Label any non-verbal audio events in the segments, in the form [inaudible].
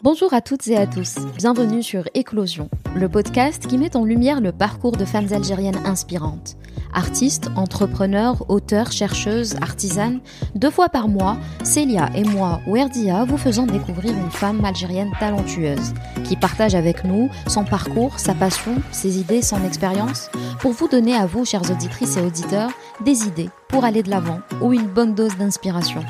Bonjour à toutes et à tous, bienvenue sur Éclosion, le podcast qui met en lumière le parcours de femmes algériennes inspirantes. Artistes, entrepreneurs, auteurs, chercheuses, artisanes, deux fois par mois, Célia et moi, Werdia, vous faisons découvrir une femme algérienne talentueuse, qui partage avec nous son parcours, sa passion, ses idées, son expérience, pour vous donner à vous, chères auditrices et auditeurs, des idées pour aller de l'avant ou une bonne dose d'inspiration.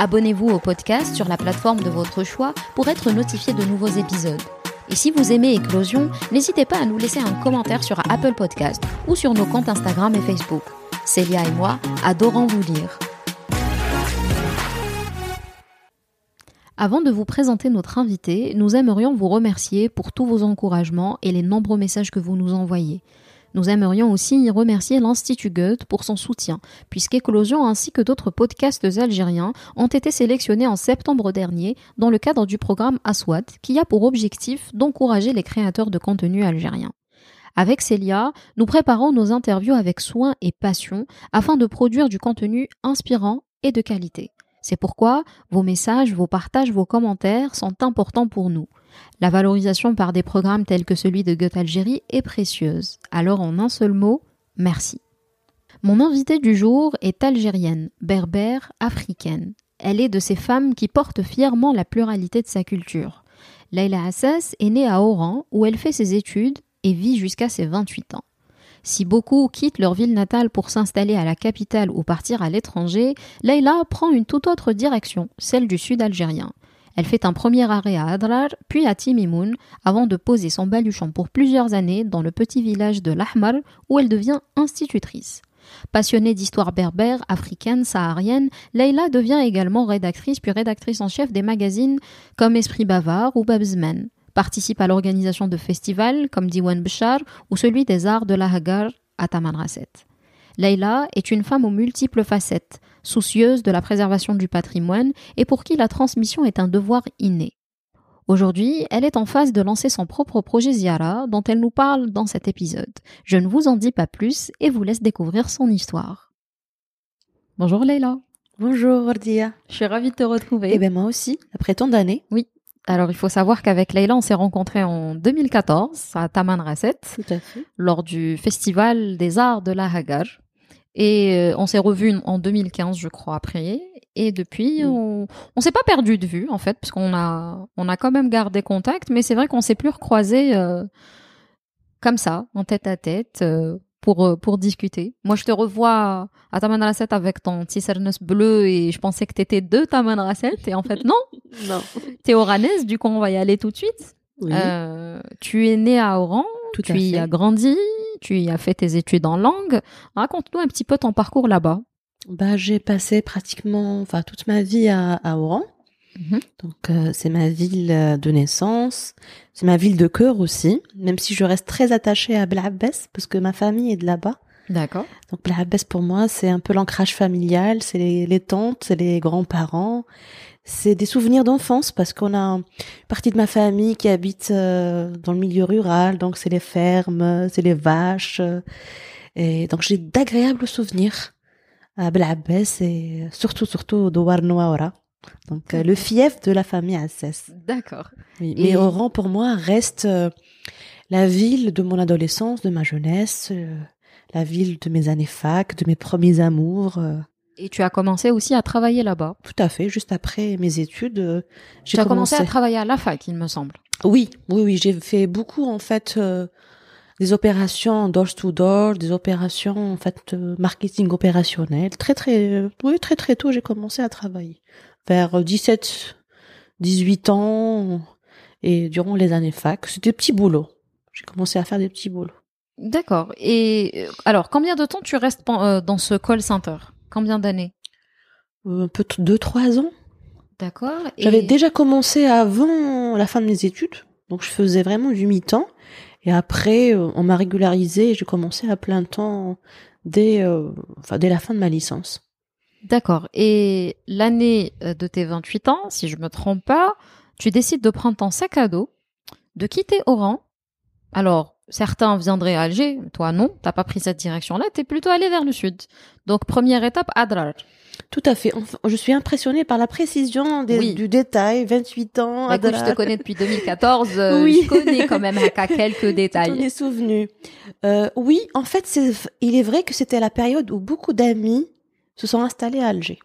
Abonnez-vous au podcast sur la plateforme de votre choix pour être notifié de nouveaux épisodes. Et si vous aimez Éclosion, n'hésitez pas à nous laisser un commentaire sur Apple Podcast ou sur nos comptes Instagram et Facebook. Célia et moi adorons vous lire. Avant de vous présenter notre invité, nous aimerions vous remercier pour tous vos encouragements et les nombreux messages que vous nous envoyez. Nous aimerions aussi remercier l'Institut Goethe pour son soutien, puisqu'Éclosion ainsi que d'autres podcasts algériens ont été sélectionnés en septembre dernier dans le cadre du programme Aswad, qui a pour objectif d'encourager les créateurs de contenu algériens. Avec Célia, nous préparons nos interviews avec soin et passion afin de produire du contenu inspirant et de qualité. C'est pourquoi vos messages, vos partages, vos commentaires sont importants pour nous. La valorisation par des programmes tels que celui de Goethe Algérie est précieuse. Alors en un seul mot, merci. Mon invitée du jour est algérienne, berbère, africaine. Elle est de ces femmes qui portent fièrement la pluralité de sa culture. Leila Assas est née à Oran où elle fait ses études et vit jusqu'à ses 28 ans. Si beaucoup quittent leur ville natale pour s'installer à la capitale ou partir à l'étranger, Leila prend une toute autre direction, celle du sud algérien. Elle fait un premier arrêt à Adrar, puis à Timimoun, avant de poser son baluchon pour plusieurs années dans le petit village de l'Ahmar, où elle devient institutrice. Passionnée d'histoire berbère, africaine, saharienne, Leila devient également rédactrice puis rédactrice en chef des magazines comme Esprit Bavard ou Babzman. Participe à l'organisation de festivals comme Diwan Bishar ou celui des arts de la Hagar à Tamanrasset. Leila est une femme aux multiples facettes, soucieuse de la préservation du patrimoine et pour qui la transmission est un devoir inné. Aujourd'hui, elle est en phase de lancer son propre projet Ziara dont elle nous parle dans cet épisode. Je ne vous en dis pas plus et vous laisse découvrir son histoire. Bonjour Leila. Bonjour Ordia. Je suis ravie de te retrouver. Eh bien moi aussi, après tant d'années. Oui. Alors il faut savoir qu'avec Leila, on s'est rencontrés en 2014 à. Tout à fait. Lors du festival des arts de la Hagar. Et euh, on s'est revus en 2015, je crois, après. Et depuis, Mm. on, on s'est pas perdu de vue, en fait, parce qu'on a, on a quand même gardé contact, mais c'est vrai qu'on s'est plus recroisé euh, comme ça, en tête à tête, euh, pour, pour discuter. Moi, je te revois à Tamanrasset avec ton petit bleu et je pensais que t'étais de Tamanrasset et en fait, non, [laughs] Non. t'es oranaise, du coup, on va y aller tout de suite. Oui. Euh, tu es né à Oran, Tout tu à y fait. as grandi, tu y as fait tes études en langue. Raconte-nous un petit peu ton parcours là-bas. Bah j'ai passé pratiquement, enfin toute ma vie à, à Oran. Mhm. Donc euh, c'est ma ville euh, de naissance, c'est ma ville de cœur aussi. Même si je reste très attachée à Blahabès parce que ma famille est de là-bas. D'accord. Donc Blahabès pour moi c'est un peu l'ancrage familial, c'est les, les tantes, c'est les grands-parents, c'est des souvenirs d'enfance parce qu'on a une partie de ma famille qui habite euh, dans le milieu rural, donc c'est les fermes, c'est les vaches, euh, et donc j'ai d'agréables souvenirs à Blahabès et surtout surtout d'Ouar Nouaora. Donc euh, le fief de la famille Assès. D'accord. Oui, Et- Mais Oran pour moi reste euh, la ville de mon adolescence, de ma jeunesse, la ville de mes années fac, de mes premiers amours. Et tu as commencé aussi à travailler là-bas. tout à fait, juste après mes études, euh, j'ai Tu as commencé commencé. à travailler à la fac, il me semble. Oui, oui, oui, j'ai fait beaucoup en fait euh, des opérations door to door, des opérations en fait euh, marketing opérationnel. Très très, euh, oui, très très tôt, j'ai commencé à travailler vers 17, 18 ans et durant les années fac, c'était des petits boulots. J'ai commencé à faire des petits boulots. D'accord. Et alors, combien de temps tu restes dans ce call center? Combien d'années Un peu t- deux trois ans. D'accord. Et- J'avais déjà commencé avant la fin de mes études, donc je faisais vraiment du mi-temps. Et après, euh, on m'a régularisé et j'ai commencé à plein temps dès, euh, enfin, dès la fin de ma licence. D'accord. Et l'année euh, de tes 28 ans, si je me trompe pas, tu décides de prendre ton sac à dos, de quitter Oran. Alors, certains viendraient à Alger, toi non, t'as pas pris cette direction-là, t'es plutôt allé vers le sud. Donc, première étape, Adrar. Tout à fait. Enfin, je suis impressionnée par la précision des- Oui. du détail. 28 ans. Bah, écoute, je te connais depuis 2014, euh, Oui. je connais quand même à quelques On [laughs] détails. est souvenu. Euh, oui, en fait, il est vrai que c'était la période où beaucoup d'amis se sont installés à Alger.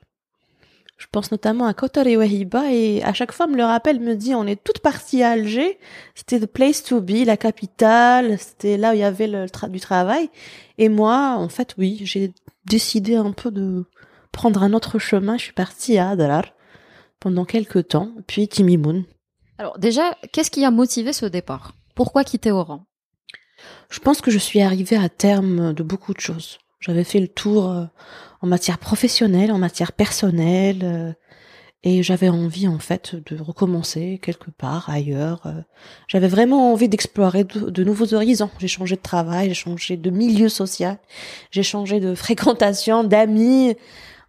Je pense notamment à Kotor et Wahiba et à chaque fois me le rappelle, me dit on est toutes parties à Alger. C'était the place to be, la capitale. C'était là où il y avait le tra- du travail. Et moi, en fait, oui, j'ai décidé un peu de prendre un autre chemin. Je suis partie à Adrar pendant quelques temps, puis Timimoun. Alors déjà, qu'est-ce qui a motivé ce départ? Pourquoi quitter Oran? Je pense que je suis arrivée à terme de beaucoup de choses. J'avais fait le tour euh, en matière professionnelle, en matière personnelle, euh, et j'avais envie en fait de recommencer quelque part ailleurs. euh. J'avais vraiment envie d'explorer de, de nouveaux horizons. J'ai changé de travail, j'ai changé de milieu social, j'ai changé de [laughs] fréquentation, d'amis.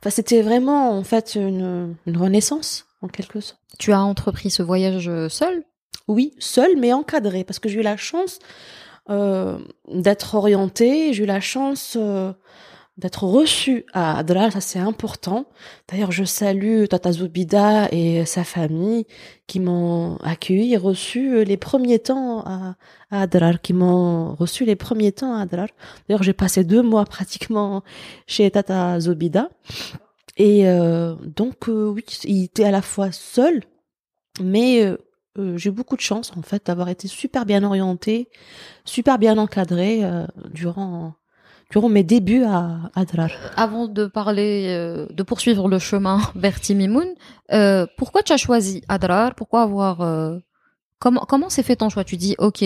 Enfin, c'était vraiment en fait une, une renaissance en quelque sorte. Tu as entrepris ce voyage seul? Oui, seule mais encadrée, parce que j'ai eu la chance d'être orientée, j'ai eu la chance euh, d'être reçue à Adrar, ça c'est important. D'ailleurs, je salue Tata Zoubida et sa famille qui m'ont accueilli et reçu euh, les premiers temps à, à Adrar, qui m'ont reçu les premiers temps à Adrar. D'ailleurs, j'ai passé deux mois pratiquement chez Tata Zobida. Et euh, donc, euh, oui, il était à la fois seul, mais euh, euh, j'ai eu beaucoup de chance en fait d'avoir été super bien orientée, super bien encadrée euh, durant durant mes débuts à Adrar. Avant de parler, euh, de poursuivre le chemin [laughs] vers Timimoun, euh, pourquoi tu as choisi Adrar Pourquoi avoir euh, comment comment s'est fait ton choix? Tu dis ok,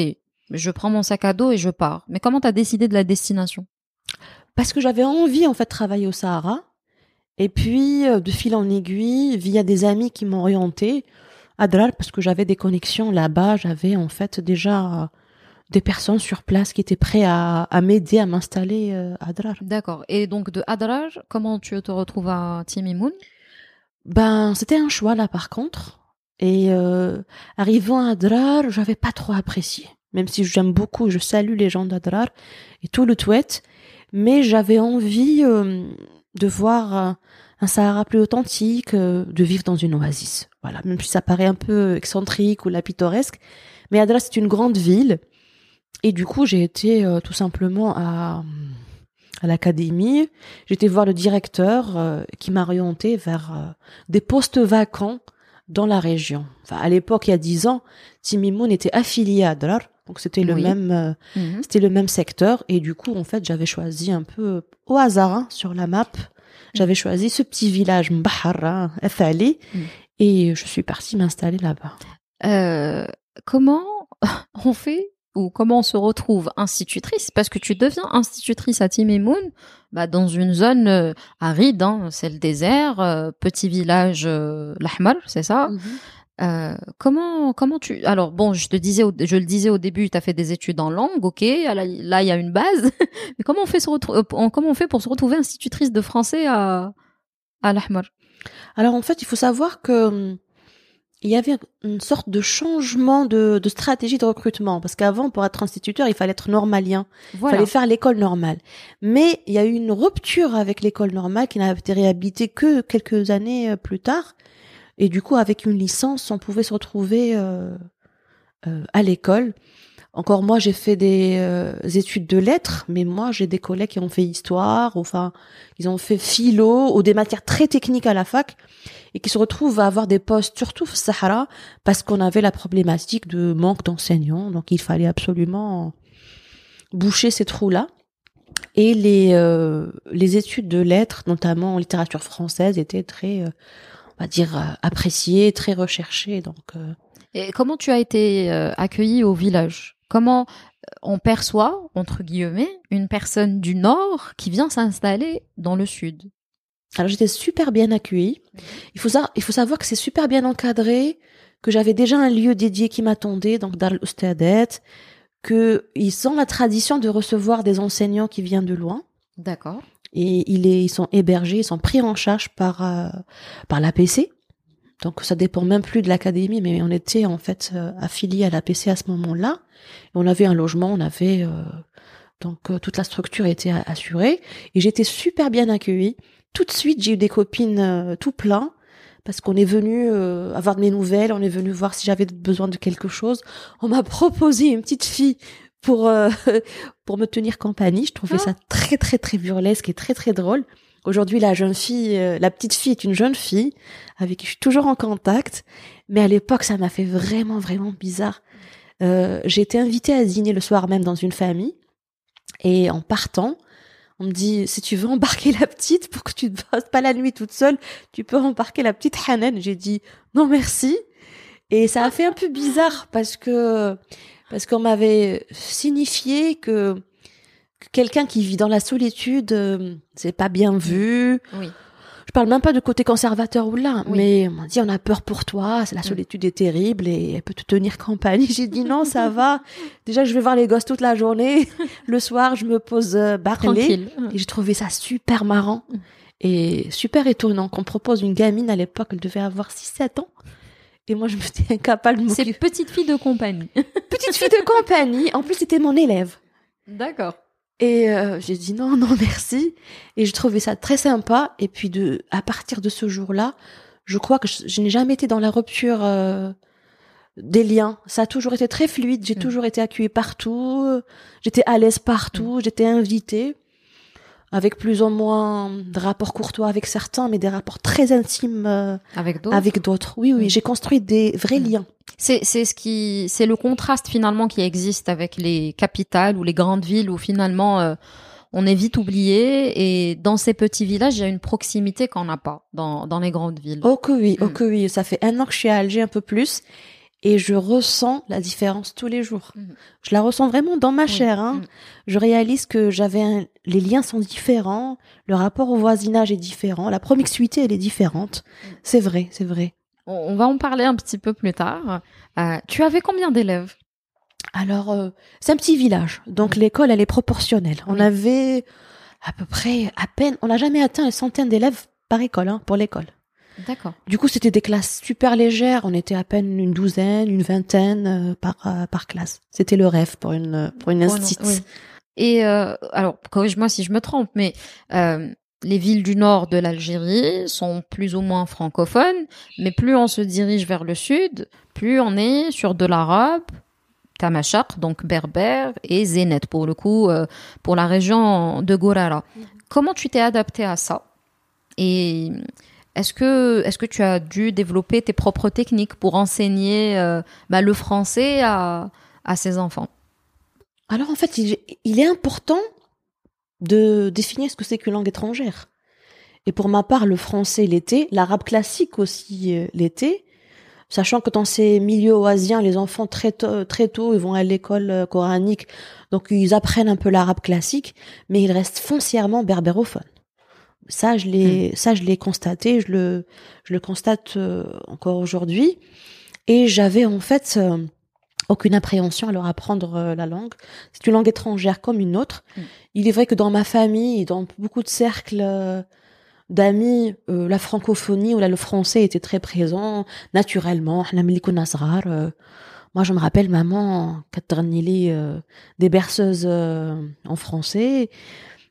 je prends mon sac à dos et je pars. Mais comment t'as décidé de la destination? Parce que j'avais envie en fait de travailler au Sahara. Et puis de fil en aiguille, via des amis qui m'ont orientée à Adrar parce que j'avais des connexions là-bas, j'avais en fait déjà des personnes sur place qui étaient prêtes à, à m'aider à m'installer euh, à Adrar. D'accord. Et donc de Adrar, comment tu te retrouves à Timimoun Ben, c'était un choix là par contre. Et euh, arrivant à Adrar, j'avais pas trop apprécié. Même si j'aime beaucoup, je salue les gens d'Adrar et tout le Touet, mais j'avais envie euh, de voir euh, un Sahara plus authentique, euh, de vivre dans une oasis. Voilà, même si ça paraît un peu excentrique ou la pittoresque, mais Adrar c'est une grande ville et du coup j'ai été euh, tout simplement à à l'académie. J'étais voir le directeur qui m'a orienté vers des postes vacants dans la région. Enfin, à l'époque, il y a dix ans, Timimoun était affilié à Adrar, donc c'était le Oui. même, euh, Mhm. c'était le même secteur. Et du coup, en fait, j'avais choisi un peu au hasard hein, sur la map. J'avais choisi ce petit village Mbahara, Afali, Mm. et je suis partie m'installer là-bas. Euh, comment [laughs] on fait ou comment on se retrouve institutrice? Parce que tu deviens institutrice à Timimoun bah, dans une zone euh, aride, hein, c'est le désert, euh, petit village euh, l'Ahmar, c'est ça? Euh, comment comment tu alors bon je te disais au- je le disais au début tu as fait des études en langue ok là il y a une base [laughs] mais comment on fait se euh, comment on fait pour se retrouver institutrice de français à à l'Ahmar? Alors en fait, il faut savoir que hum, il y avait une sorte de changement de, de stratégie de recrutement parce qu'avant, pour être instituteur, il fallait être normalien. Il voilà fallait faire l'école normale. Mais il y a eu une rupture avec l'école normale qui n'a été réhabilitée que quelques années euh, plus tard. Et du coup, avec une licence, on pouvait se retrouver euh, euh, à l'école. Encore moi, j'ai fait des euh, études de lettres, mais moi, j'ai des collègues qui ont fait histoire, enfin, ils ont fait philo, ou des matières très techniques à la fac, et qui se retrouvent à avoir des postes, surtout au Sahara, parce qu'on avait la problématique de manque d'enseignants, donc il fallait absolument boucher ces trous-là. Et les, euh, les études de lettres, notamment en littérature française, étaient très, euh, on va dire, euh, appréciées, très recherchées. Donc, euh, Et comment tu as été euh, accueilli au village? Comment on perçoit, entre guillemets, une personne du nord qui vient s'installer dans le sud? Alors j'étais super bien accueillie. Il faut, sa- il faut savoir que c'est super bien encadré, que j'avais déjà un lieu dédié qui m'attendait, donc Dar al-Ustadet, qu'ils ont la tradition de recevoir des enseignants qui viennent de loin. D'accord. Et il est, ils sont hébergés, ils sont pris en charge par, euh, par l'APC. Donc ça dépend même plus de l'académie, mais on était en fait euh, affilié à l'APC à ce moment-là. On avait un logement, on avait euh, donc euh, toute la structure était assurée et j'étais super bien accueillie. tout de suite, j'ai eu des copines tout plein parce qu'on est venu euh, avoir de mes nouvelles, on est venu voir si j'avais besoin de quelque chose. On m'a [laughs] proposé une petite fille pour euh, [laughs] pour me tenir compagnie. Je trouvais Ah. ça très très très burlesque et très très drôle. Aujourd'hui, la jeune fille, euh, la petite fille est une jeune fille avec qui je suis toujours en contact. Mais à l'époque, ça m'a fait vraiment vraiment bizarre. Euh, j'ai été invitée à dîner le soir même dans une famille et en partant, on me dit si tu veux embarquer la petite pour que tu ne passes pas la nuit toute seule, tu peux embarquer la petite Hanan. J'ai dit non merci. Et ça a fait un peu bizarre parce que parce qu'on m'avait signifié que, que quelqu'un qui vit dans la solitude, euh, c'est pas bien vu. Oui. Je parle même pas de côté conservateur ou là, Oui. mais on m'a dit on a peur pour toi, la Mm. solitude est terrible et elle peut te tenir compagnie. [laughs] J'ai dit non, ça va. Déjà je vais voir les gosses toute la journée. [laughs] Le soir je me pose euh, barrelée. Tranquille. Et j'ai trouvé ça super marrant Mm. et super étonnant qu'on propose une gamine à l'époque, elle devait avoir 6-7 ans. Et moi, je me suis incapable de C'est m'occuper. petite fille de compagnie. [laughs] Petite fille de compagnie. En plus, c'était mon élève. D'accord. Et euh, j'ai dit non, non, merci. Et je trouvais ça très sympa. Et puis, de, à partir de ce jour-là, je crois que je, je n'ai jamais été dans la rupture euh, des liens. Ça a toujours été très fluide. J'ai Mm. toujours été accueillie partout. J'étais à l'aise partout. J'étais invitée. Avec plus ou moins de rapports courtois avec certains, mais des rapports très intimes euh, Avec d'autres. avec d'autres. Oui, oui, j'ai construit des vrais liens. C'est c'est ce qui c'est le contraste finalement qui existe avec les capitales ou les grandes villes où finalement euh, on est vite oublié et dans ces petits villages il y a une proximité qu'on n'a pas dans dans les grandes villes. Oh que oui, oh Mm. que oui. Ça fait un an que je suis à Alger, un peu plus, et je ressens la différence tous les jours. Mm. Je la ressens vraiment dans ma chair. Hein. mm. Je réalise que j'avais un- les liens sont différents, le rapport au voisinage est différent, la promiscuité elle est différente. Mm. C'est vrai, c'est vrai. On va en parler un petit peu plus tard. Euh, tu avais combien d'élèves? Alors euh, c'est un petit village, donc l'école elle est proportionnelle. On avait à peu près à peine, on n'a jamais atteint une centaine d'élèves par école hein, pour l'école. D'accord. Du coup, c'était des classes super légères. On était à peine une douzaine, une vingtaine euh, par euh, par classe. C'était le rêve pour une pour une Pour une- institut. oui. Et euh, alors, corrige-moi si je me trompe, mais euh, les villes du nord de l'Algérie sont plus ou moins francophones, mais plus on se dirige vers le sud, plus on est sur de l'arabe, tamashaq, donc berbère, et zénet, pour le coup, euh, pour la région de Gorara. Comment tu t'es adapté à ça? Et est-ce que, est-ce que tu as dû développer tes propres techniques pour enseigner euh, bah, le français à, à ces enfants? Alors en fait, il, il est important de définir ce que c'est qu'une langue étrangère. Et pour ma part, le français l'était, l'arabe classique aussi euh, l'était, sachant que dans ces milieux oasiens, les enfants très tôt, très tôt ils vont à l'école euh, coranique, donc ils apprennent un peu l'arabe classique, mais ils restent foncièrement berbérophones. Ça, je l'ai, hmm. ça, je l'ai constaté, je le, je le constate euh, encore aujourd'hui. Et j'avais en fait euh, aucune appréhension à leur apprendre euh, la langue. C'est une langue étrangère comme une autre. Hmm. Il est vrai que dans ma famille, dans beaucoup de cercles euh, d'amis, euh, la francophonie ou là, le français était très présent, naturellement. Moi, je me rappelle maman, Katernili, des berceuses en français.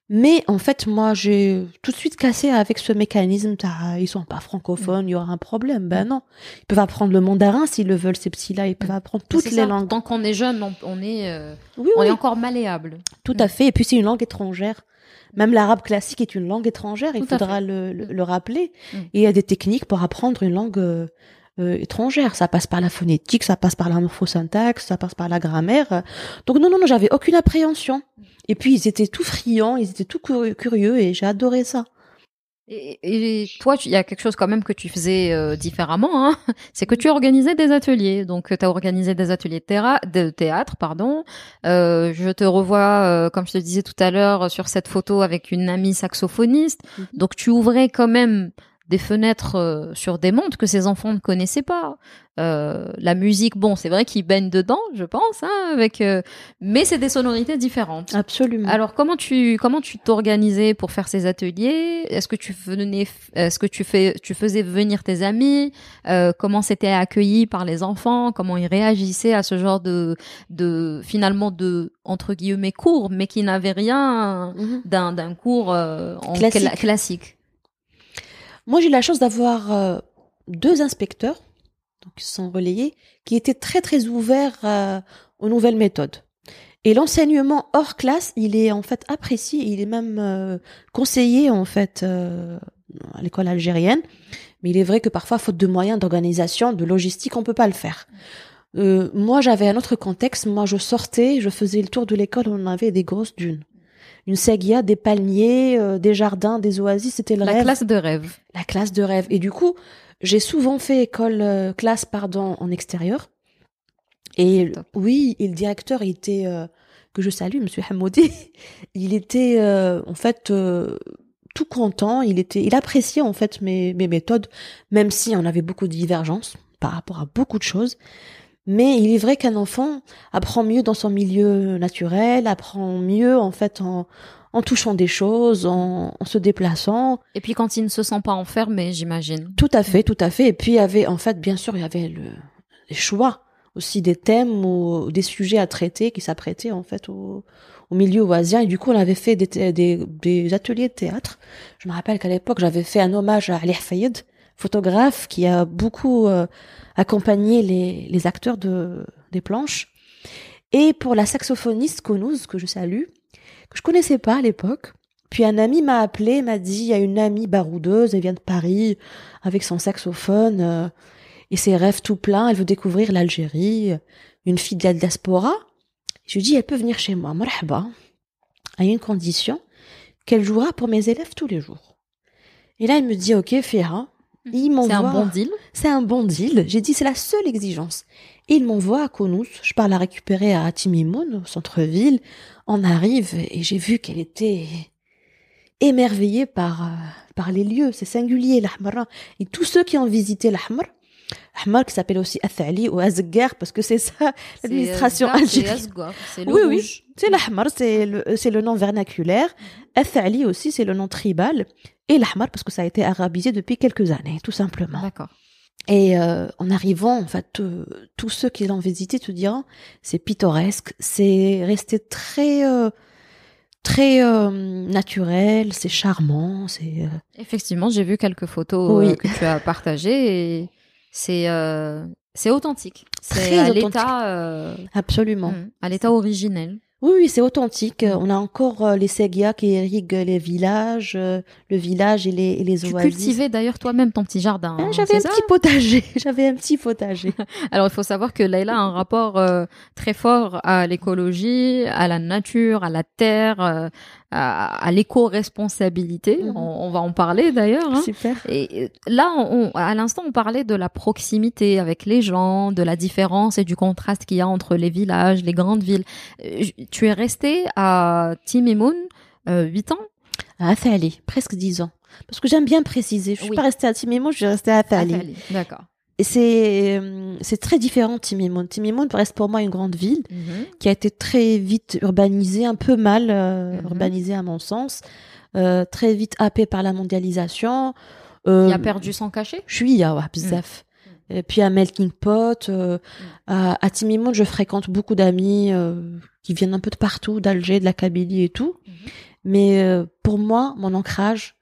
Mais en fait, moi, j'ai tout de suite cassé avec ce mécanisme. Ils sont pas francophones, il y aura un problème. Ben non, ils peuvent apprendre le mandarin s'ils le veulent, ces petits-là. Ils peuvent apprendre toutes les ça, langues. Tant qu'on est jeune, on, on est, euh, Oui, on oui, est encore malléable. tout à fait. Et puis, c'est une langue étrangère. Même l'arabe classique est une langue étrangère. Il Tout faudra le, le, le rappeler. Mm. Et il y a des techniques pour apprendre une langue euh, euh, étrangère. Ça passe par la phonétique, ça passe par la morphosyntaxe, ça passe par la grammaire. Donc non, non, non, j'avais aucune appréhension. Et puis, ils étaient tout friands, ils étaient tout curieux, et j'ai adoré ça. Et, et toi, il y a quelque chose quand même que tu faisais euh, différemment, hein c'est que tu organisais des ateliers. Donc, tu as organisé des ateliers de, théâtre, pardon. Euh, je te revois, euh, comme je te disais tout à l'heure, sur cette photo avec une amie saxophoniste. Mhm. Donc, tu ouvrais quand même des fenêtres euh, sur des mondes que ces enfants ne connaissaient pas. Euh, la musique, bon, c'est vrai qu'ils baignent dedans, je pense, hein, avec, euh, mais c'est des sonorités différentes. Absolument. Alors comment tu comment tu t'organisais pour faire ces ateliers? Est-ce que tu venais est-ce que tu fais tu faisais venir tes amis? Euh, Comment c'était accueilli par les enfants? Comment ils réagissaient à ce genre de de finalement de entre guillemets cours mais qui n'avait rien Mhm. d'un d'un cours euh, en Classique. cla- classique? Moi, j'ai la chance d'avoir euh, deux inspecteurs, donc ils sont relayés, qui étaient très très ouverts euh, aux nouvelles méthodes. Et l'enseignement hors classe, il est en fait apprécié, il est même euh, conseillé en fait à l'école algérienne. Mais il est vrai que parfois, faute de moyens, d'organisation, de logistique, on peut pas le faire. Euh, moi, j'avais un autre contexte. Moi, je sortais, je faisais le tour de l'école, on avait des grosses dunes. Une séguia, des palmiers, euh, des jardins, des oasis, c'était le La rêve. classe de rêve. La classe de rêve. Et du coup, j'ai souvent fait école, euh, classe, pardon, en extérieur. Et Top. oui, et le directeur il était, euh, que je salue, Monsieur Hamoudi, [laughs] il était en fait tout content. Il était, il appréciait en fait mes, mes méthodes, même si on avait beaucoup de divergences par rapport à beaucoup de choses. Mais il est vrai qu'un enfant apprend mieux dans son milieu naturel, apprend mieux en fait en, en touchant des choses, en, en se déplaçant. Et puis quand il ne se sent pas enfermé, j'imagine. Tout à fait, tout à fait. Et puis il y avait, en fait, bien sûr, il y avait le, les choix aussi des thèmes ou des sujets à traiter qui s'apprêtaient en fait au, au milieu oisien. Et du coup, on avait fait des, des, des ateliers de théâtre. Je me rappelle qu'à l'époque, j'avais fait un hommage à Ali Fayed, photographe qui a beaucoup euh, accompagné les, les acteurs de, des planches. Et pour la saxophoniste Kounouz, que je salue, que je connaissais pas à l'époque. Puis un ami m'a appelé, m'a dit, il y a une amie baroudeuse, elle vient de Paris, avec son saxophone euh, et ses rêves tout pleins, elle veut découvrir l'Algérie, une fille de la diaspora. Je lui dis, elle peut venir chez moi, marhaba, à une condition qu'elle jouera pour mes élèves tous les jours. Et là, il me dit, ok, Féra, il m'envoie. C'est un bon deal. C'est un bon deal. J'ai dit, c'est la seule exigence. Et il m'envoie à Kounouz. Je pars la récupérer à Timimoun, au centre-ville. On arrive et j'ai vu qu'elle était émerveillée par, euh, par les lieux. C'est singulier, l'Ahmara. Et tous ceux qui ont visité l'Ahmar, Ahmar qui s'appelle aussi Athali ou Azgar, parce que c'est ça, l'administration euh, c'est algérienne. C'est Oui, oui. C'est l'Ahmar, c'est le, c'est le nom vernaculaire. Athali aussi, c'est le nom tribal. Et l'Ahmar, parce que ça a été arabisé depuis quelques années, tout simplement. D'accord. Et euh, en arrivant, en fait, euh, tous ceux qui l'ont visité te diront, c'est pittoresque, c'est resté très, euh, très naturel, c'est charmant, c'est. Effectivement, j'ai vu quelques photos Oui. que tu as partagées et c'est c'est authentique. C'est à l'état absolument. mm, à l'état originel. Oui, oui, c'est authentique. Euh, On a encore euh, les ségias qui irriguent les villages, euh, le village et les, et les Tu oasis. cultivais d'ailleurs toi-même ton petit jardin. Ah, hein, J'avais un petit potager. [laughs] J'avais un petit potager. [laughs] Alors il faut savoir que Leïla a un rapport euh, très fort à l'écologie, à la nature, à la terre, euh, à, à l'éco-responsabilité. Mhm. on, on va en parler d'ailleurs. hein. Super. Et euh, là, on, à l'instant, on parlait de la proximité avec les gens, de la différence et du contraste qu'il y a entre les villages, les grandes villes. Euh, Tu es resté à Timimoun euh, 8 ans? À Athali, presque dix ans. Parce que j'aime bien préciser. Je suis Oui. pas restée à Timimo, je suis restée à. Athali, D'accord. Et c'est euh, c'est très différent Timimoun. Timimoun reste pour moi une grande ville Mhm. qui a été très vite urbanisée, un peu mal euh, Mhm. urbanisée à mon sens, euh, très vite happée par la mondialisation. Euh, Il a perdu son cachet? Je suis à bzaf. Et puis à Melting Pot, euh, à, à Timimoun, je fréquente beaucoup d'amis euh, qui viennent un peu de partout, d'Alger, de la Kabylie et tout. Mhm. Mais euh, pour moi, mon ancrage,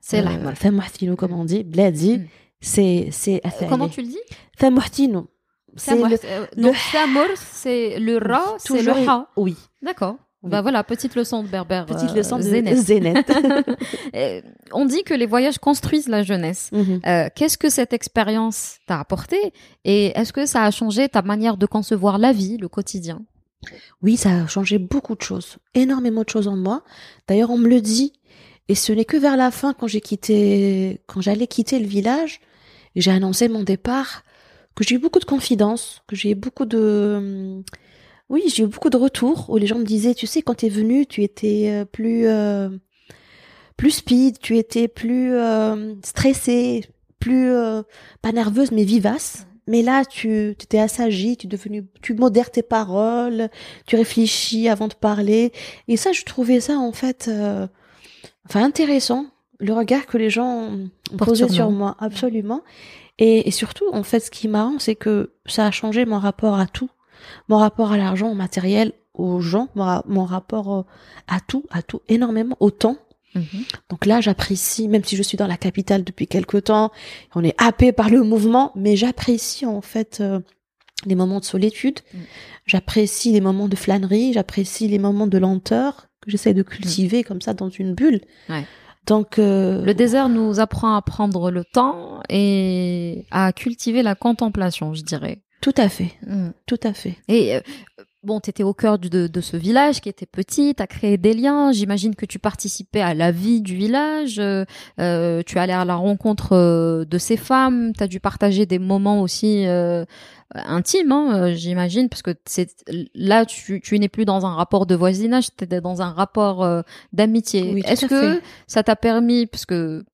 C'est euh, l'Ahmar. Thamouhtino, comme on dit, Bladi, Mhm. C'est c'est Euh, Athali. Comment tu le dis? Thamouhtino. C'est le- Euh, Donc c'est le ra, c'est le ha. Oui. D'accord. Oui. Bah voilà, petite leçon de berbère. Petite euh, leçon de zénette. [laughs] [laughs] Euh, On dit que les voyages construisent la jeunesse. Mhm. Euh, Qu'est-ce que cette expérience t'a apporté et est-ce que ça a changé ta manière de concevoir la vie, le quotidien? Oui, ça a changé beaucoup de choses, énormément de choses en moi. D'ailleurs, on me le dit, et ce n'est que vers la fin, quand j'ai quitté, quand j'allais quitter le village, j'ai annoncé mon départ, que j'ai eu beaucoup de confidences, que j'ai eu beaucoup de, oui, j'ai eu beaucoup de retours où les gens me disaient, tu sais, quand t'es venu, tu étais euh, plus, euh, plus speed, tu étais plus euh, stressée, plus pas nerveuse mais vivace. Mais là, tu t'étais assagie, tu devenu, tu modères tes paroles, tu réfléchis avant de parler. Et ça, je trouvais ça en fait, enfin intéressant, le regard que les gens posé sur moi, absolument. Et, et surtout, en fait, ce qui est marrant, c'est que ça a changé mon rapport à tout, mon rapport à l'argent, au matériel, aux gens, mon, mon rapport euh, à tout, à tout, énormément, au temps. Mhm. Donc là, j'apprécie, même si je suis dans la capitale depuis quelque temps, on est happé par le mouvement, mais j'apprécie en fait euh, les moments de solitude, Mm. j'apprécie les moments de flânerie, j'apprécie les moments de lenteur que j'essaie de cultiver comme ça dans une bulle. Ouais. Donc euh, Le désert nous apprend à prendre le temps et à cultiver la contemplation, je dirais. tout à fait, Mm. tout à fait. Et euh, bon, tu étais au cœur de, de ce village qui était petit, tu as créé des liens, j'imagine que tu participais à la vie du village, euh, tu allais à la rencontre euh, de ces femmes, tu as dû partager des moments aussi euh, intimes, hein, euh, j'imagine, parce que c'est là, tu, tu n'es plus dans un rapport de voisinage, tu étais dans un rapport euh, d'amitié. Oui, Est-ce que fait. ça t'a permis, parce que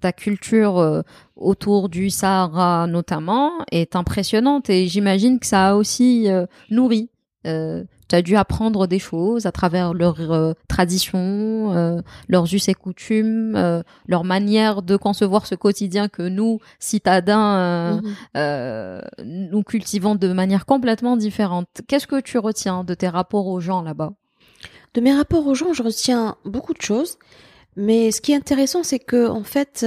ta culture euh, autour du Sahara notamment est impressionnante et j'imagine que ça a aussi euh, nourri. Euh, tu as dû apprendre des choses à travers leurs euh, traditions, euh, leurs us et coutumes, leur manière de concevoir ce quotidien que nous, citadins, Mhm. nous cultivons de manière complètement différente. Qu'est-ce que tu retiens de tes rapports aux gens là-bas? De mes rapports aux gens, je retiens beaucoup de choses, mais ce qui est intéressant, c'est que en fait,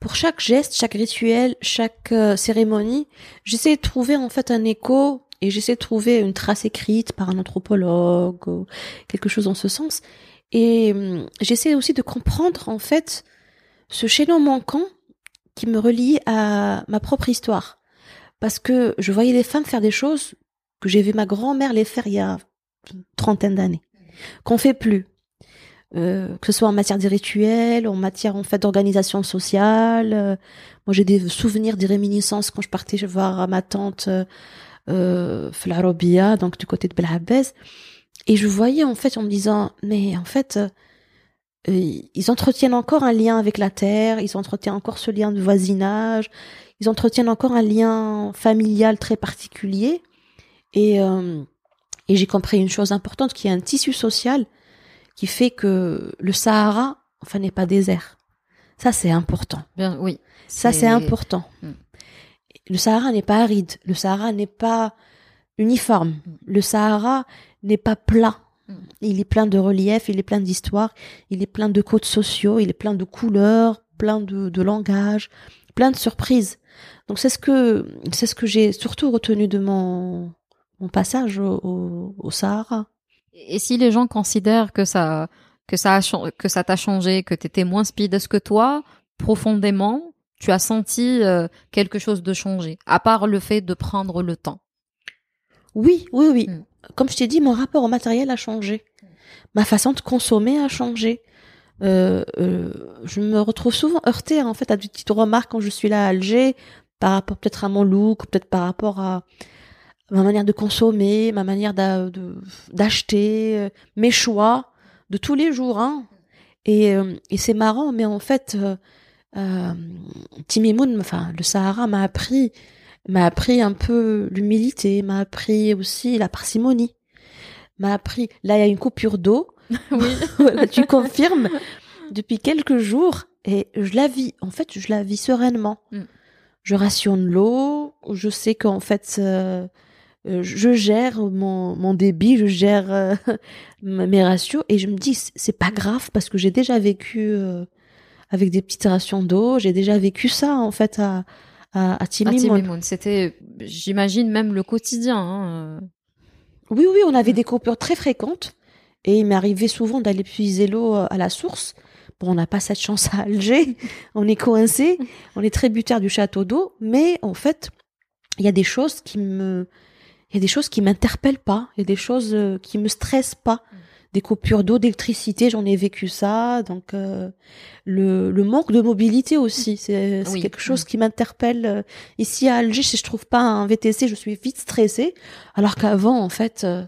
pour chaque geste, chaque rituel, chaque euh, cérémonie, j'essaie de trouver en fait un écho et j'essaie de trouver une trace écrite par un anthropologue ou quelque chose en ce sens. Et hum, j'essaie aussi de comprendre en fait ce chaînon manquant qui me relie à ma propre histoire, parce que je voyais les femmes faire des choses que j'ai vu ma grand-mère les faire il y a une trentaine d'années qu'on fait plus. Euh, que ce soit en matière des rituels, en matière en fait d'organisation sociale. Euh, moi, j'ai des souvenirs, des réminiscences quand je partais voir ma tante euh, donc du côté de Belhabès, et je voyais en fait en me disant, mais en fait, euh, ils entretiennent encore un lien avec la terre, ils entretiennent encore ce lien de voisinage, ils entretiennent encore un lien familial très particulier, et euh, et j'ai compris une chose importante, qui est un tissu social qui fait que le Sahara, enfin, n'est pas désert. Ça, c'est important. Bien, oui. Ça, c'est important. Mm. Le Sahara n'est pas aride. Le Sahara n'est pas uniforme. Le Sahara n'est pas plat. Mm. Il est plein de relief, il est plein d'histoire, il est plein de codes sociaux, il est plein de couleurs, plein de, de langages, plein de surprises. Donc c'est ce que c'est ce que j'ai surtout retenu de mon mon passage au, au, au Sahara. Et si les gens considèrent que ça que ça a que ça t'a changé, que t'étais moins speed, est-ce que toi, profondément, tu as senti euh, quelque chose de changer, à part le fait de prendre le temps? Oui, oui, oui. Mm. Comme je t'ai dit, mon rapport au matériel a changé. Ma façon de consommer a changé. Euh, euh, je me retrouve souvent heurtée en fait à des petites remarques quand je suis là à Alger par rapport peut-être à mon look, peut-être par rapport à ma manière de consommer, ma manière d'acheter, mes choix de tous les jours. Hein. Et, et c'est marrant, mais en fait, euh, Timimoun, enfin le Sahara m'a appris m'a appris un peu l'humilité, m'a appris aussi la parcimonie, m'a appris. Là, il y a une coupure d'eau. [laughs] Oui. [laughs] Voilà, tu confirmes depuis quelques jours et je la vis. En fait, je la vis sereinement. Mm. Je rationne l'eau. Je sais qu'en fait, euh, euh, je gère mon, mon débit, je gère euh, [laughs] mes ratios et je me dis c'est- c'est pas grave parce que j'ai déjà vécu euh, avec des petites rations d'eau. J'ai déjà vécu ça en fait à à, à Timimoun. C'était, j'imagine même le quotidien. hein. Oui, oui, on avait des coupures très fréquentes et il m'arrivait souvent d'aller puiser l'eau euh, à la source. Bon, on n'a pas cette chance à Alger, [laughs] on est coincé, on est tributaire du château d'eau, mais en fait, il y a des choses qui me, il y a des choses qui m'interpellent pas, il y a des choses euh, qui me stressent pas. Des coupures d'eau, d'électricité, j'en ai vécu ça. Donc euh, le, le manque de mobilité aussi, c'est Oui. quelque chose qui m'interpelle. euh, Ici à Alger, si je trouve pas un VTC, je suis vite stressée. Alors qu'avant, en fait, euh,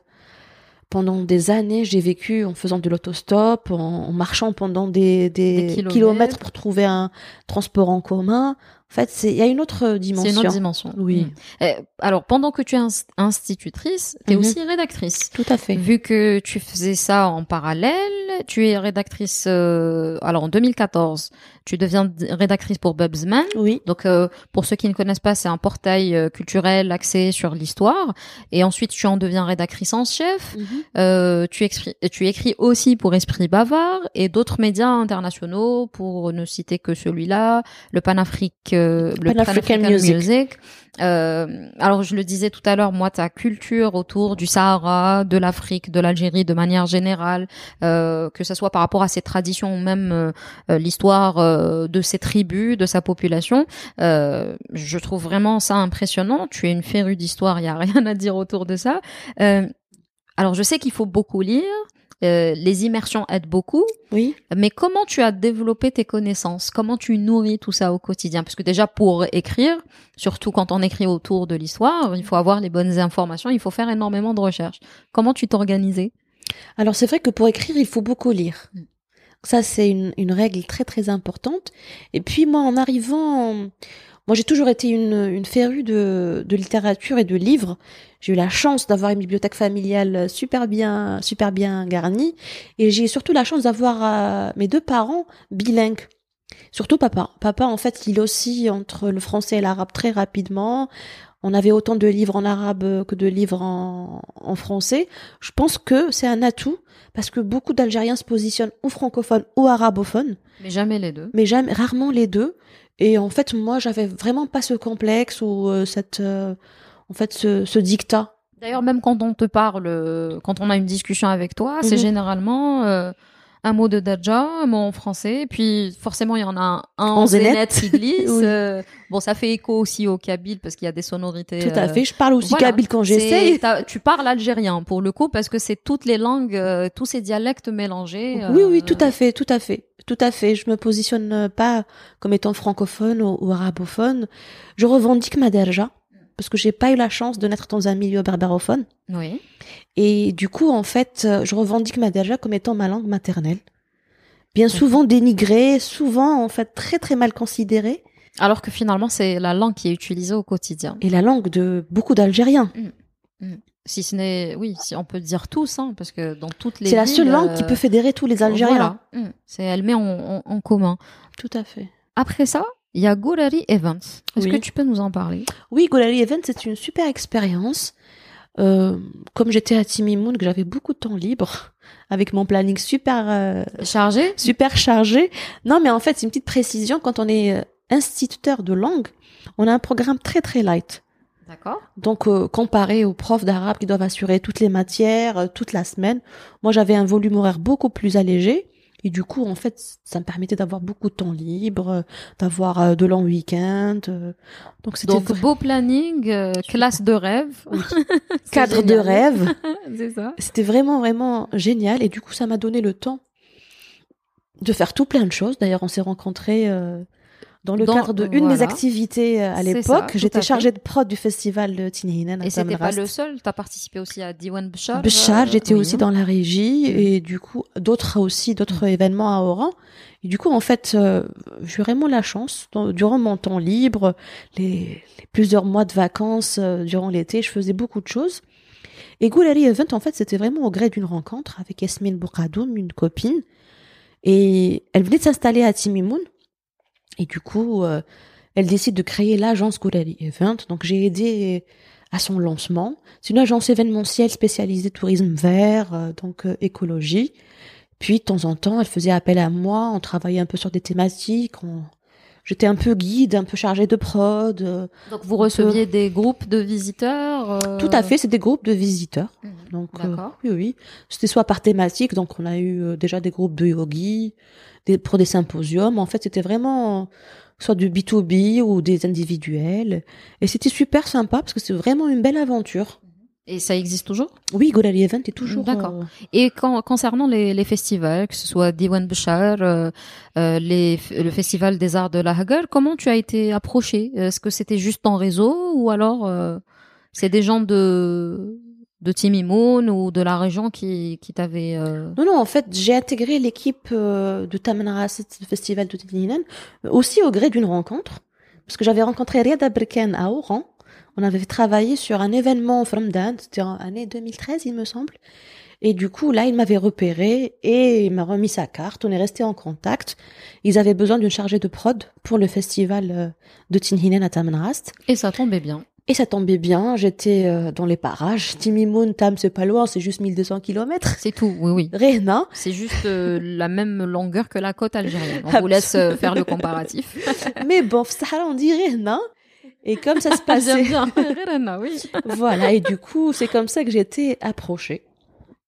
pendant des années, j'ai vécu en faisant de l'autostop, en, en marchant pendant des, des, Des kilomètres. kilomètres. pour trouver un transport en commun. En fait, il y a une autre dimension. C'est une autre dimension. Oui. Mm. Eh, alors, pendant que tu es inst- institutrice, tu es Mhm. aussi rédactrice. Tout à fait. Vu que tu faisais ça en parallèle, tu es rédactrice. euh, alors en 2014, tu deviens rédactrice pour Bubsman. Oui. Donc euh, pour ceux qui ne connaissent pas, c'est un portail euh, culturel axé sur l'histoire. Et ensuite, tu en deviens rédactrice en chef. Euh, tu, tu écris aussi pour Esprit Bavard et d'autres médias internationaux, pour ne citer que celui-là, le Panafrique, euh, le Pan-African Pan-African Music. Music. Euh, alors je le disais tout à l'heure, moi, ta culture autour du Sahara, de l'Afrique, de l'Algérie, de manière générale, euh, que ce soit par rapport à ses traditions ou même euh, euh, l'histoire euh, de ses tribus, de sa population, euh, je trouve vraiment ça impressionnant. Tu es une férue d'histoire, il y a rien à dire autour de ça. Euh, alors je sais qu'il faut beaucoup lire, euh, les immersions aident beaucoup, Oui. mais comment tu as développé tes connaissances? Comment tu nourris tout ça au quotidien? Parce que déjà pour écrire, surtout quand on écrit autour de l'histoire, il faut avoir les bonnes informations, il faut faire énormément de recherches. Comment tu t'organisais? Alors c'est vrai que pour écrire, il faut beaucoup lire. Mm. Ça, c'est une, une règle très très importante. Et puis moi, en arrivant, moi j'ai toujours été une, une férue de, de littérature et de livres. J'ai eu la chance d'avoir une bibliothèque familiale super bien, super bien garnie. Et j'ai surtout la chance d'avoir euh, mes deux parents bilingues. Surtout papa. Papa, en fait, il aussi entre le français et l'arabe très rapidement. On avait autant de livres en arabe que de livres en, en français. Je pense que c'est un atout parce que beaucoup d'Algériens se positionnent ou francophones ou arabophones, Mais jamais les deux. mais jamais, rarement les deux. Et en fait, moi, j'avais vraiment pas ce complexe ou euh, cette, euh, en fait, ce, ce dictat. D'ailleurs, même quand on te parle, euh, quand on a une discussion avec toi, c'est Mhm. généralement euh, un mot de Daja, un mot en français, puis forcément il y en a un, En zénette. qui glisse. [laughs] Oui. euh, bon, ça fait écho aussi au kabyle parce qu'il y a des sonorités. Tout à euh, fait. Je parle aussi voilà. kabyle quand j'essaye. Tu parles algérien pour le coup parce que c'est toutes les langues, euh, tous ces dialectes mélangés. Oui, oui, tout à fait, tout à fait, tout à fait. Je me positionne pas comme étant francophone ou, ou arabophone. Je revendique ma derja parce que j'ai pas eu la chance de naître dans un milieu berbérophone. Oui. Et du coup, en fait, euh, je revendique ma derja comme étant ma langue maternelle. Bien souvent dénigrée, souvent en fait très très mal considérée, Alors que finalement c'est la langue qui est utilisée au quotidien. et la langue de beaucoup d'Algériens. Si ce n'est, oui, si on peut dire tous, hein, parce que dans toutes les C'est la seule langue qui euh, peut fédérer tous les Algériens. voilà. Mm. C'est, elle met en, en- en commun. Tout à fait. Après ça, il y a Gourari Evans. Est-ce Oui. que tu peux nous en parler? Oui, Golari Event, c'est une super expérience. Euh, comme j'étais à Timimoun, que j'avais beaucoup de temps libre, avec mon planning super euh, Chargé super chargé. Non, mais en fait, c'est une petite précision. Quand on est euh, instituteur de langue, on a un programme très très light. D'accord. Donc, euh, comparé aux profs d'arabe qui doivent assurer toutes les matières toute la semaine, moi j'avais un volume horaire beaucoup plus allégé. Et du coup, en fait, ça me permettait d'avoir beaucoup de temps libre, euh, d'avoir euh, de longs week-ends. euh. donc, c'était Donc beau planning, euh, classe de rêve. [laughs] Cadre de rêve. [laughs] C'est ça. C'était vraiment, vraiment génial. Et du coup, ça m'a donné le temps de faire tout plein de choses. D'ailleurs, on s'est rencontrés euh, dans le Dans- cadre de une de mes voilà. activités euh, à l'époque. J'étais chargée de prod du festival de Tinihinen Et c'était pas le seul. T'as participé aussi à Diwan Bchar. Béchar, euh, j'étais oui, aussi dans la régie et du coup d'autres aussi d'autres événements à Oran. Et du coup en fait euh, j'ai vraiment la chance dans- durant mon temps libre, les, les plusieurs mois de vacances euh, durant l'été, je faisais beaucoup de choses. Et Goulari Event en fait c'était vraiment au gré d'une rencontre avec Yasmine Boukadoum, une copine, et elle venait de s'installer à Timimoun. Et du coup euh, elle décide de créer l'agence Goulari Event. Donc j'ai aidé à son lancement. C'est une agence événementielle spécialisée tourisme vert, euh, donc euh, écologie. Puis de temps en temps, elle faisait appel à moi, on travaillait un peu sur des thématiques, on... j'étais un peu guide, un peu chargée de prod. euh, Donc vous receviez des groupes de visiteurs. euh, Tout à fait, c'est des groupes de visiteurs. Mhm. Donc euh, oui, oui, c'était soit par thématique, donc on a eu euh, déjà des groupes de yogis, des, pour des symposiums. En fait, c'était vraiment euh, soit du B2B ou des individuels. Et c'était super sympa parce que c'est vraiment une belle aventure. Et ça existe toujours? Oui, Golali Event est toujours. D'accord. euh, Et quand, concernant les, les festivals, que ce soit Diwan Bchar, euh, euh, les, le Festival des Arts de la Hagar, comment tu as été approché? Est-ce que c'était juste en réseau ou alors c'est des gens de, de Timimoun ou de la région qui, qui t'avaient... euh, Non, non, en fait, j'ai intégré l'équipe euh, de Tamanrasset, le festival de Tininen, aussi au gré d'une rencontre. Parce que j'avais rencontré Riyad Abriken à Oran. On avait travaillé sur un événement From Dan, c'était en année 2013, il me semble. Et du coup, là, il m'avait repéré et il m'a remis sa carte. On est resté en contact. Ils avaient besoin d'une chargée de prod pour le festival euh, de Tinhinen à Tamanrast. Et ça tombait bien. Et ça tombait bien, j'étais euh, dans les parages. Timimoun, Tam, c'est pas loin, c'est juste 1200 kilomètres. C'est tout, oui, oui. Rien. C'est juste euh, la même longueur que la côte algérienne. On vous laisse euh, faire le comparatif. [laughs] Mais bon, Sahara, on dit rien. Et comme ça se [laughs] passait. J'aime bien. [laughs] oui. voilà, et du coup, c'est comme ça que été approchée.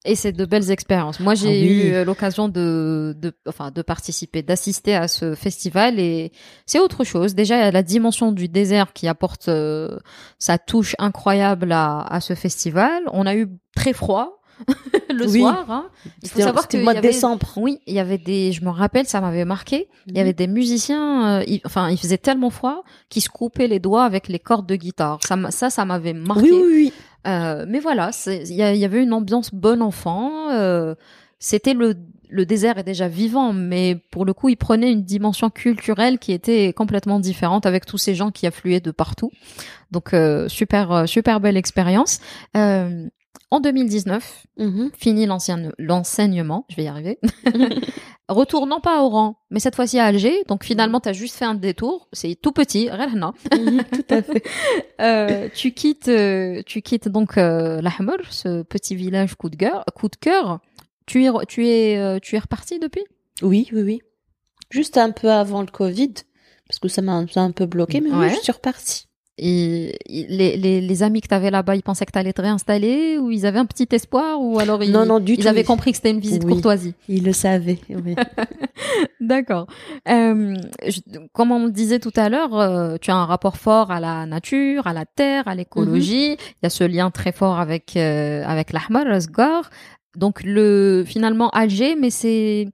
Et c'est de belles expériences. Moi, j'ai Ah oui. eu l'occasion de, de, enfin, de participer, d'assister à ce festival et c'est autre chose. Déjà, il y a la dimension du désert qui apporte euh, sa touche incroyable à, à ce festival. On a eu très froid [laughs] le Oui. soir. Hein. Il faut savoir le mois de décembre. Oui, il y avait des, je me rappelle, ça m'avait marqué. Il y avait des musiciens, euh, ils- enfin, il faisait tellement froid qu'ils se coupaient les doigts avec les cordes de guitare. Ça, ça, ça m'avait marqué. Oui, oui, oui. Euh, mais voilà, il y, avait une ambiance bon enfant. euh, C'était le le désert est déjà vivant, mais pour le coup, il prenait une dimension culturelle qui était complètement différente avec tous ces gens qui affluaient de partout. Donc euh, super euh, super belle expérience. En 2019, Mhm. fini l'ancien- l'enseignement, je vais y arriver. [laughs] [laughs] Retour non pas à Oran, mais cette fois-ci à Alger. Donc finalement, tu as juste fait un détour. C'est tout petit, Rerna. [laughs] Mhm, Tout à fait. Euh, tu quittes, euh, tu quittes donc euh, l'Ahmer, ce petit village coup de cœur. Coup de cœur. Tu es, tu es, euh, tu es reparti depuis? Oui, oui, oui. Juste un peu avant le Covid, parce que ça m'a un, peu bloqué, mais Ouais. oui, je suis repartie. Et les, les, les amis que tu avais là-bas, ils pensaient que tu allais te réinstaller ou ils avaient un petit espoir ou alors ils, Non, non, du ils tout. avaient compris que c'était une visite Oui. courtoisie? Il le savait. oui. [laughs] D'accord. Euh, je- comme on le disait tout à l'heure, euh, tu as un rapport fort à la nature, à la terre, à l'écologie. Il y a ce lien très fort avec euh, avec l'Ahmar. Donc le finalement Alger, mais c'est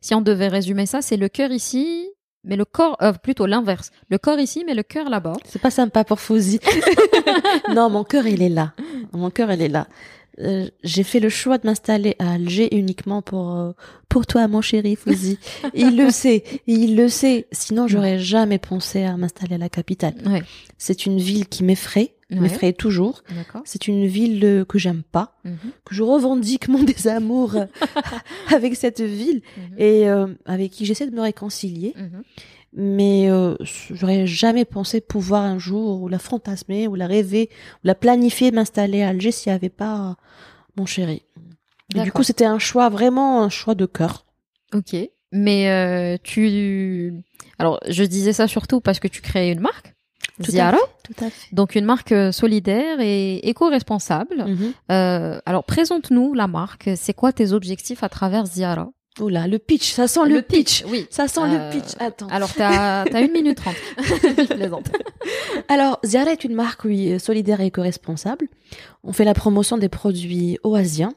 si on devait résumer ça, c'est le cœur ici, mais le corps euh, plutôt l'inverse. Le corps ici, mais le cœur là-bas. C'est pas sympa pour Fouzi. [laughs] [laughs] non, mon cœur, il est là. Mon cœur, il est là. Euh, j'ai fait le choix de m'installer à Alger uniquement pour euh, pour toi, mon chéri Fouzi. [laughs] il le sait, il le sait. Sinon, j'aurais jamais pensé à m'installer à la capitale. Ouais. C'est une ville qui m'effraie, Ouais. m'effraie toujours. C'est une ville euh, que j'aime pas, Mhm. que je revendique mon [laughs] désamour euh, [laughs] avec cette ville Mhm. et euh, avec qui j'essaie de me réconcilier. Mhm. Mais euh, j'aurais jamais pensé pouvoir un jour ou la fantasmer ou la rêver ou la planifier m'installer à Alger s'il n'y avait pas mon chéri. Et du coup, c'était un choix vraiment un choix de cœur. Ok. Mais euh, tu alors je disais ça surtout parce que tu crées une marque. Tout à Ziara. Tout à fait. Donc une marque euh, solidaire et éco-responsable. Mhm. Euh, alors présente-nous la marque. C'est quoi tes objectifs à travers Ziara? Oula, le pitch, ça sent le, pitch. oui. Ça sent Euh, le pitch. Attends. Alors t'as as une minute trente. [laughs] Je plaisante. [laughs] Alors, Ziara est une marque oui, solidaire et éco-responsable. On fait la promotion des produits oasiens.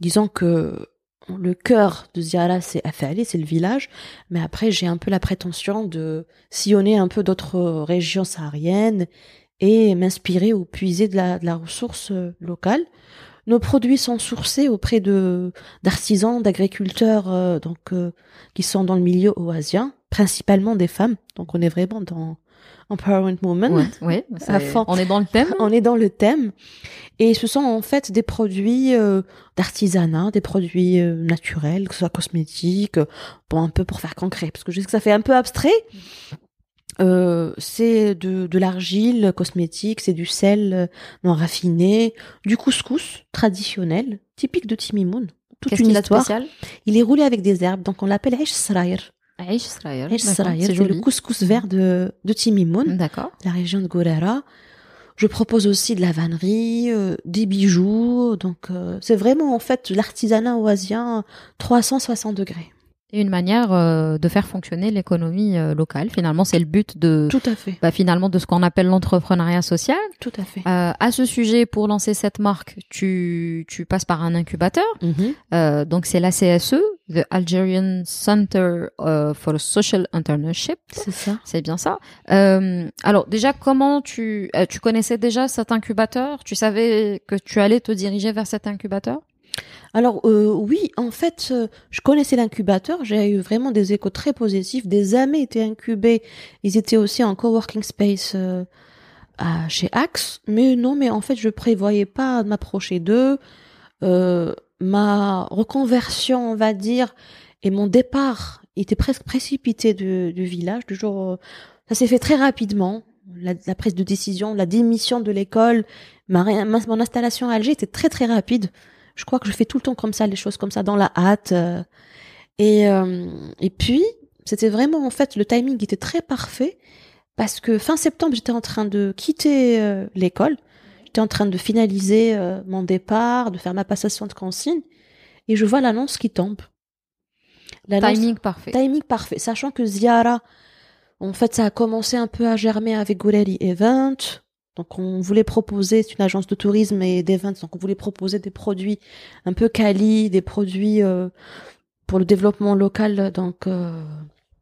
Disons que le cœur de Ziara, c'est Afali, c'est le village. Mais après, j'ai un peu la prétention de sillonner un peu d'autres régions sahariennes et m'inspirer ou puiser de la, ressource euh, locale. Nos produits sont sourcés auprès de d'artisans, d'agriculteurs, euh, donc euh, qui sont dans le milieu oasien, principalement des femmes. Donc on est vraiment dans empowerment movement. Ouais, ouais, on est dans le thème. On est dans le thème. Et ce sont en fait des produits euh, d'artisanat, des produits euh, naturels, que ce soit cosmétiques, euh, bon, un peu pour faire concret, parce que je sais que ça fait un peu abstrait. Euh, c'est de, de l'argile cosmétique, c'est du sel non raffiné, du couscous traditionnel, typique de Timimoun. Toute une histoire. spécial? Il est roulé avec des herbes, donc on l'appelle Aish D'accord, Sraïr, C'est le couscous vert de, de Timimoun D'accord. la région de Gorera. Je propose aussi de la vannerie, euh, des bijoux. Donc, euh, c'est vraiment en fait l'artisanat oasien 360 degrés. Et une manière euh, de faire fonctionner l'économie euh, locale. Finalement, c'est le but de Tout à fait. bah, finalement de ce qu'on appelle l'entrepreneuriat social. Tout à fait. Euh, à ce sujet, pour lancer cette marque, tu, tu passes par un incubateur. Mhm. Euh, donc, c'est la CSE, the Algerian Center euh, for Social Internship. C'est ça. C'est bien ça. Euh, alors, déjà, comment tu, euh, tu connaissais déjà cet incubateur? Tu savais que tu allais te diriger vers cet incubateur? Alors euh, oui, en fait, euh, je connaissais l'incubateur. J'ai eu vraiment des échos très positifs. Des amis étaient incubés. Ils étaient aussi en coworking space euh, chez Axe. Mais non, mais en fait, je prévoyais pas de m'approcher d'eux. Ma reconversion, on va dire, et mon départ était presque précipité du, village. Du jour, ça s'est fait très rapidement. La, prise de décision, la démission de l'école, ma, mon installation à Alger était très très rapide. Je crois que je fais tout le temps comme ça, les choses comme ça, dans la hâte. Euh. et, euh, et puis, c'était vraiment, en fait, le timing était très parfait parce que fin septembre, j'étais en train de quitter euh, l'école. J'étais en train de finaliser euh, mon départ, de faire ma passation de consigne. Et je vois l'annonce qui tombe. Timing parfait. Timing parfait. Sachant que Ziara, en fait, ça a commencé un peu à germer avec Gouleri Event. Donc, on voulait proposer, c'est une agence de tourisme et d'events, donc on voulait proposer des produits un peu quali, des produits euh, pour le développement local, donc euh,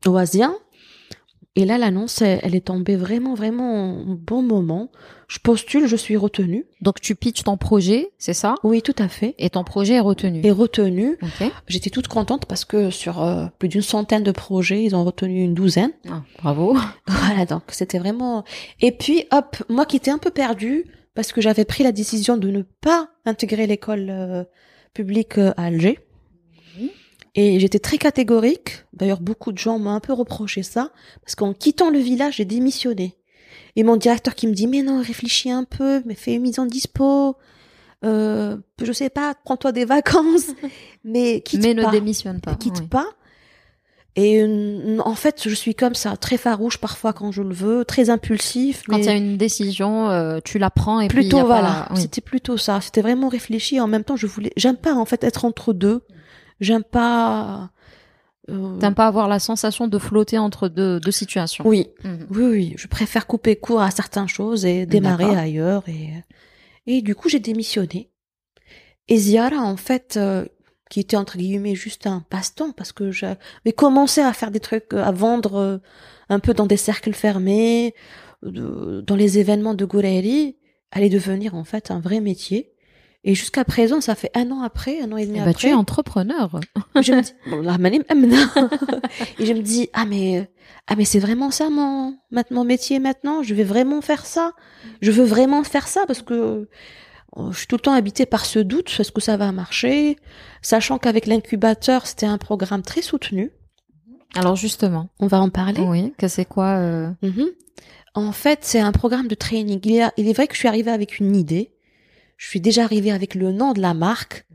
oasien. Et là, l'annonce, elle, est tombée vraiment, vraiment au bon moment. Je postule, je suis retenue. Donc, tu pitches ton projet, c'est ça? Oui, tout à fait. Et ton projet est retenu? Est retenu. J'étais toute contente parce que sur euh, plus d'une centaine de projets, ils ont retenu une douzaine. Ah, bravo. [laughs] Voilà, donc c'était vraiment... Et puis, hop, moi qui étais un peu perdue, parce que j'avais pris la décision de ne pas intégrer l'école euh, publique euh, à Alger. Et j'étais très catégorique. D'ailleurs, beaucoup de gens m'ont un peu reproché ça, parce qu'en quittant le village, j'ai démissionné. Et mon directeur qui me dit, mais non, réfléchis un peu, mais fais une mise en dispo. Euh, je sais pas, prends-toi des vacances, [laughs] mais quitte mais pas. ne démissionne pas. Quitte pas. Et euh, en fait, je suis comme ça, très farouche parfois quand je le veux, très impulsif. Quand il y a une décision, euh, tu la prends et plutôt puis voilà. Pas... Oui. C'était plutôt ça. C'était vraiment réfléchi. En même temps, je voulais. J'aime pas en fait être entre deux. J'aime pas. Euh... T'aimes pas avoir la sensation de flotter entre deux, deux situations. Oui, mmh. oui, oui. Je préfère couper court à certaines choses et démarrer ailleurs. Et et du coup, j'ai démissionné. Et Ziara, en fait, euh, qui était entre guillemets juste un passe-temps, parce que j'avais commencé à faire des trucs, à vendre euh, un peu dans des cercles fermés, de, dans les événements de Goureiri, allait devenir en fait un vrai métier. Et jusqu'à présent, ça fait un an après, un an et demi eh bah, après. Tu es entrepreneur. [laughs] je me dis, bon, là, [laughs] et je me dis, ah mais, ah mais c'est vraiment ça mon, mon métier maintenant? Je vais vraiment faire ça? Je veux vraiment faire ça parce que je suis tout le temps habitée par ce doute. Est-ce que ça va marcher? Sachant qu'avec l'incubateur, c'était un programme très soutenu. Alors justement, on va en parler. Oui, que c'est quoi euh... mm -hmm. En fait, c'est un programme de training. Il est vrai que je suis arrivée avec une idée. Je suis déjà arrivée avec le nom de la marque.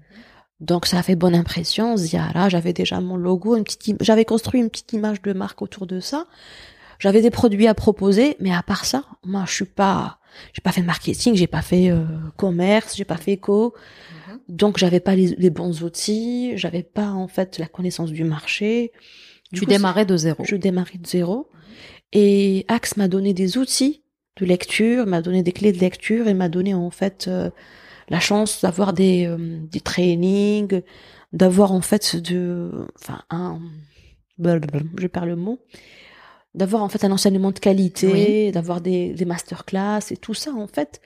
Donc ça a fait bonne impression. Ziara, j'avais déjà mon logo, une petite, j'avais construit une petite image de marque autour de ça. J'avais des produits à proposer, mais à part ça, moi je suis pas, j'ai pas fait marketing, j'ai pas fait euh, commerce, j'ai pas fait éco. Mm -hmm. Donc j'avais pas les, les, bons outils, j'avais pas en fait la connaissance du marché. Du tu coup, démarrais de zéro. Je démarrais de zéro. Et Axe m'a donné des outils de lecture, m'a donné des clés de lecture et m'a donné en fait euh, la chance d'avoir des, euh, des trainings, d'avoir en fait de, enfin un, je perds le mot, d'avoir en fait un enseignement de qualité, oui. d'avoir des, des masterclass et tout ça en fait.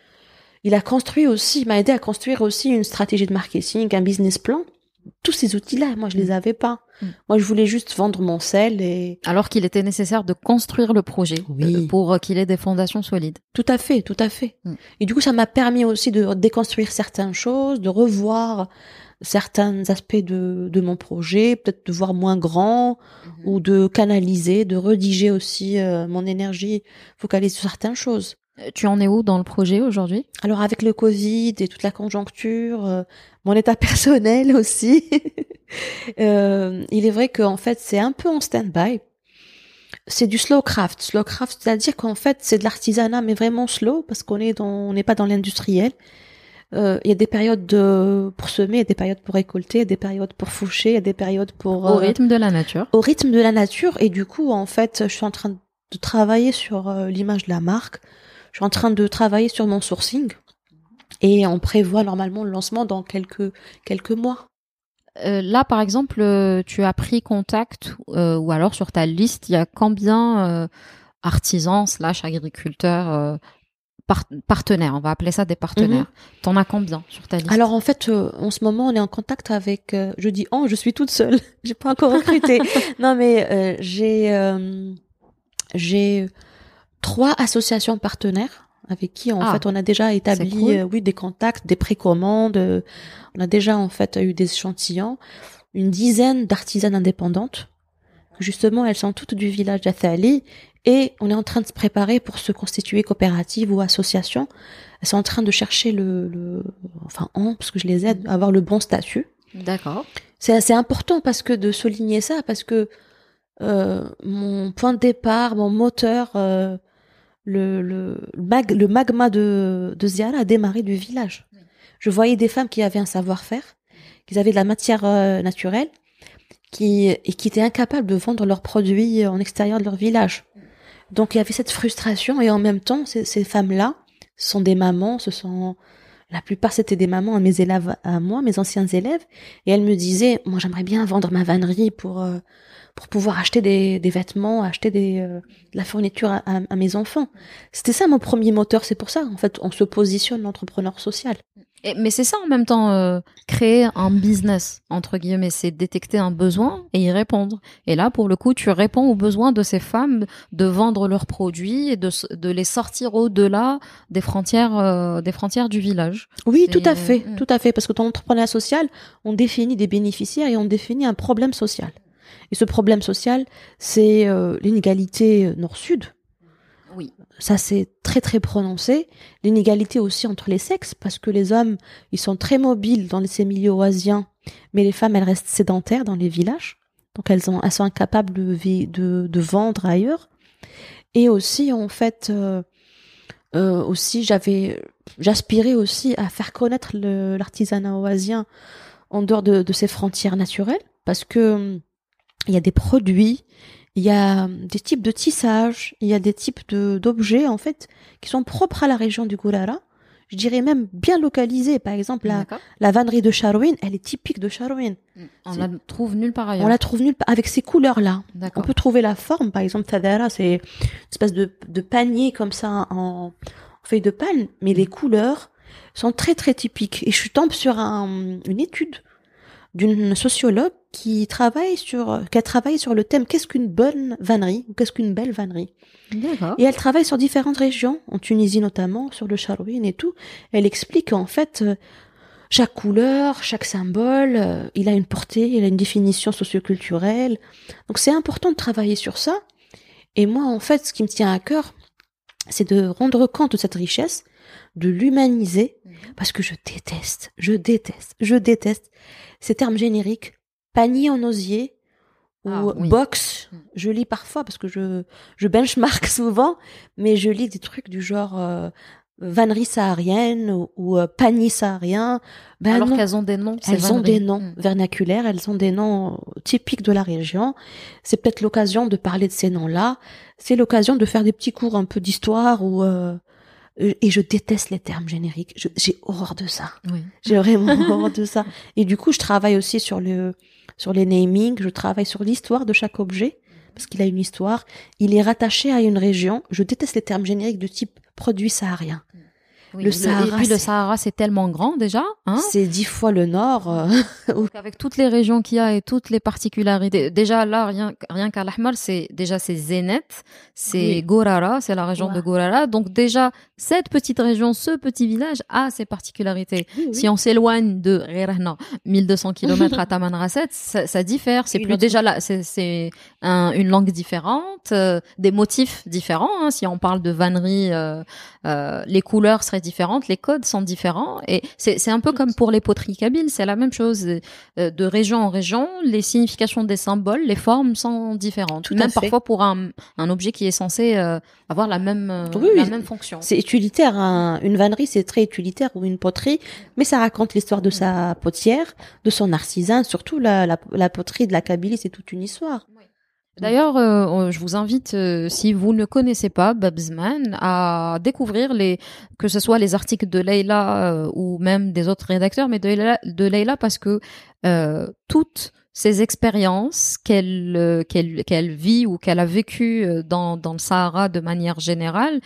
Il a construit aussi, il m'a aidé à construire aussi une stratégie de marketing, un business plan. Tous ces outils-là, moi je les avais pas. Mm. Moi je voulais juste vendre mon sel et. Alors qu'il était nécessaire de construire le projet oui. pour qu'il ait des fondations solides. Tout à fait, tout à fait. Mm. Et du coup ça m'a permis aussi de déconstruire certaines choses, de revoir certains aspects de, de mon projet, peut-être de voir moins grand -hmm. ou de canaliser, de rediger aussi euh, mon énergie focalisée sur certaines choses. Tu en es où dans le projet aujourd'hui? Alors avec le Covid et toute la conjoncture, euh, mon état [laughs] personnel aussi, [laughs] euh, il est vrai qu'en fait c'est un peu en stand-by. C'est du slow craft. Slow craft, c'est-à-dire qu'en fait c'est de l'artisanat mais vraiment slow parce qu'on est dans, on n'est pas dans l'industriel. Euh, il y a des périodes de, pour semer, il y a des périodes pour récolter, il y a des périodes pour foucher, il y a des périodes pour au rythme de la nature. Au rythme de la nature et du coup en fait je suis en train de travailler sur euh, l'image de la marque. Je suis en train de travailler sur mon sourcing et on prévoit normalement le lancement dans quelques quelques mois. Euh, là, par exemple, euh, tu as pris contact euh, ou alors sur ta liste, il y a combien euh, artisans slash agriculteurs par partenaires On va appeler ça des partenaires. Mm -hmm. T'en as combien sur ta liste? Alors en fait, en ce moment, on est en contact avec. je dis oh, je suis toute seule. [laughs] j'ai pas encore recruté. [laughs] non, mais j'ai j'ai trois associations partenaires avec qui en Ah, fait on a déjà établi cool. euh, oui des contacts, des précommandes. euh, on a déjà en fait eu des échantillons, une dizaine d'artisanes indépendantes. Justement, elles sont toutes du village d'Athali et on est en train de se préparer pour se constituer coopérative ou association. Elles sont en train de chercher le, le enfin on, parce que je les aide à avoir le bon statut. D'accord. C'est assez important parce que de souligner ça, parce que euh, mon point de départ, mon moteur, euh, le, le, mag- le magma de, de Ziara a démarré du village. Je voyais des femmes qui avaient un savoir-faire, qui avaient de la matière euh, naturelle, qui, et qui étaient incapables de vendre leurs produits en extérieur de leur village. Donc il y avait cette frustration et en même temps, ces, ces femmes-là sont des mamans, ce sont la plupart c'était des mamans à mes élèves à moi, mes anciens élèves, et elles me disaient, moi j'aimerais bien vendre ma vannerie pour euh, pour pouvoir acheter des, des vêtements, acheter des euh, de la fourniture à, à- à mes enfants. C'était ça mon premier moteur, c'est pour ça en fait on se positionne l'entrepreneur social. Et- mais c'est ça en même temps, euh, créer un business, entre guillemets, c'est détecter un besoin et y répondre. Et là, pour le coup, tu réponds aux besoins de ces femmes de vendre leurs produits et de, de les sortir au-delà des frontières, euh, des frontières du village. Oui, tout à fait, Mm. tout à fait, parce que dans l'entrepreneuriat social, on définit des bénéficiaires et on définit un problème social. Et ce problème social, c'est euh, l'inégalité nord-sud. Oui. Ça, c'est très très prononcé. L'inégalité aussi entre les sexes, parce que les hommes, ils sont très mobiles dans ces milieux oasiens, mais les femmes, elles restent sédentaires dans les villages. Donc elles, ont, elles sont incapables de, vi- de, de vendre ailleurs. Et aussi, en fait, euh, euh, aussi, j'avais, j'aspirais aussi à faire connaître l'artisanat oasien en dehors de, de ses frontières naturelles, parce que il y a des produits, il y a des types de tissage, il y a des types de d'objets en fait qui sont propres à la région du Goulara. Je dirais même bien localisés. Par exemple, la, vannerie de Charouine, elle est typique de Charouine. On c'est- la trouve nulle part ailleurs. On la trouve nulle part avec ces couleurs-là. On peut trouver la forme, par exemple, Tadara, c'est une espèce de, de panier comme ça en, en feuille de palme, mais les couleurs sont très très typiques. Et je tombe sur un- une étude d'une sociologue qui travaille sur, qui a travaillé sur le thème qu'est-ce qu'une bonne vannerie ou qu'est-ce qu'une belle vannerie? Et elle travaille sur différentes régions, en Tunisie notamment, sur le Charouine et tout. Elle explique en fait euh, chaque couleur, chaque symbole, euh, il a une portée, il a une définition socioculturelle. Donc c'est important de travailler sur ça. Et moi, en fait, ce qui me tient à cœur, c'est de rendre compte de cette richesse, de l'humaniser, parce que je déteste, je déteste, je déteste ces termes génériques, panier en osier ou Ah, oui. box. Mm. Je lis parfois parce que je, je benchmark [laughs] souvent, mais je lis des trucs du genre euh, vannerie saharienne ou, ou, euh, panier saharien. Ben Alors qu'elles ont des noms. Elles ont des noms Mm. vernaculaires, elles ont des noms typiques de la région. C'est peut-être l'occasion de parler de ces noms-là. C'est l'occasion de faire des petits cours un peu d'histoire ou euh, et je déteste les termes génériques. J'ai horreur de ça. Oui. J'ai vraiment [laughs] horreur de ça. Et du coup, je travaille aussi sur le sur les namings. Je travaille sur l'histoire de chaque objet parce qu'il a une histoire. Il est rattaché à une région. Je déteste les termes génériques de type produit saharien. Oui, Le et Sahara, puis le c'est- Sahara, c'est tellement grand déjà. Hein C'est dix fois le nord. euh, [laughs] Donc, avec toutes les régions qu'il y a et toutes les particularités. Déjà là, rien, rien qu'à l'Ahmar, c'est déjà c'est Zénet, c'est Oui. Gorara, c'est la région de Gorara. Donc déjà, cette petite région, ce petit village a ses particularités. Oui. Si on s'éloigne de Rirahna, 1200 km à Tamanrasset, ça, ça diffère. C'est plus autre- déjà là, c'est c'est un- une langue différente, euh, des motifs différents. hein. Si on parle de vannerie, euh, les couleurs seraient différentes, les codes sont différents. Et c'est un peu comme pour les poteries kabyles, c'est la même chose. Euh, de région en région, les significations des symboles, les formes sont différentes. Tout même parfois pour un, un objet qui est censé euh, avoir la même, euh, Oui, la oui. même fonction. C'est utilitaire. un- Une vannerie, c'est très utilitaire ou une poterie, mais ça raconte l'histoire de sa potière, de son artisan. Surtout la, la, la poterie de la Kabylie, c'est toute une histoire. D'ailleurs, euh, je vous invite, euh, si vous ne connaissez pas Babsman, à découvrir les, que ce soit les articles de Leila euh, ou même des autres rédacteurs, mais de Leila, parce que euh, toutes ces expériences qu'elle euh, qu'elle qu'elle vit ou qu'elle a vécues euh, dans dans le Sahara de manière générale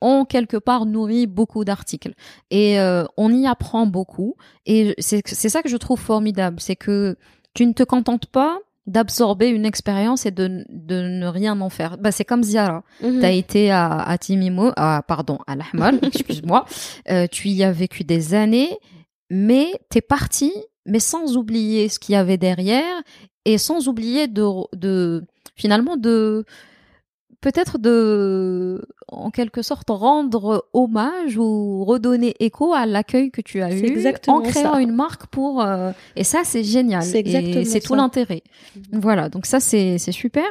ont quelque part nourri beaucoup d'articles. Et on y apprend beaucoup. Et c'est ça que je trouve formidable, c'est que tu ne te contentes pas d'absorber une expérience et de, de ne rien en faire. Bah, c'est comme Ziara. Mhm. Tu as été à, à Timimo, à, pardon, à l'Ahmal, [laughs] excuse-moi. Euh, tu y as vécu des années, mais t'es parti, mais sans oublier ce qu'il y avait derrière et sans oublier de, de finalement de peut-être de, en quelque sorte, rendre hommage ou redonner écho à l'accueil que tu as eu en créant ça. une marque pour. euh, et ça, c'est génial. C'est c'est tout l'intérêt. Voilà. Donc ça, c'est c'est super.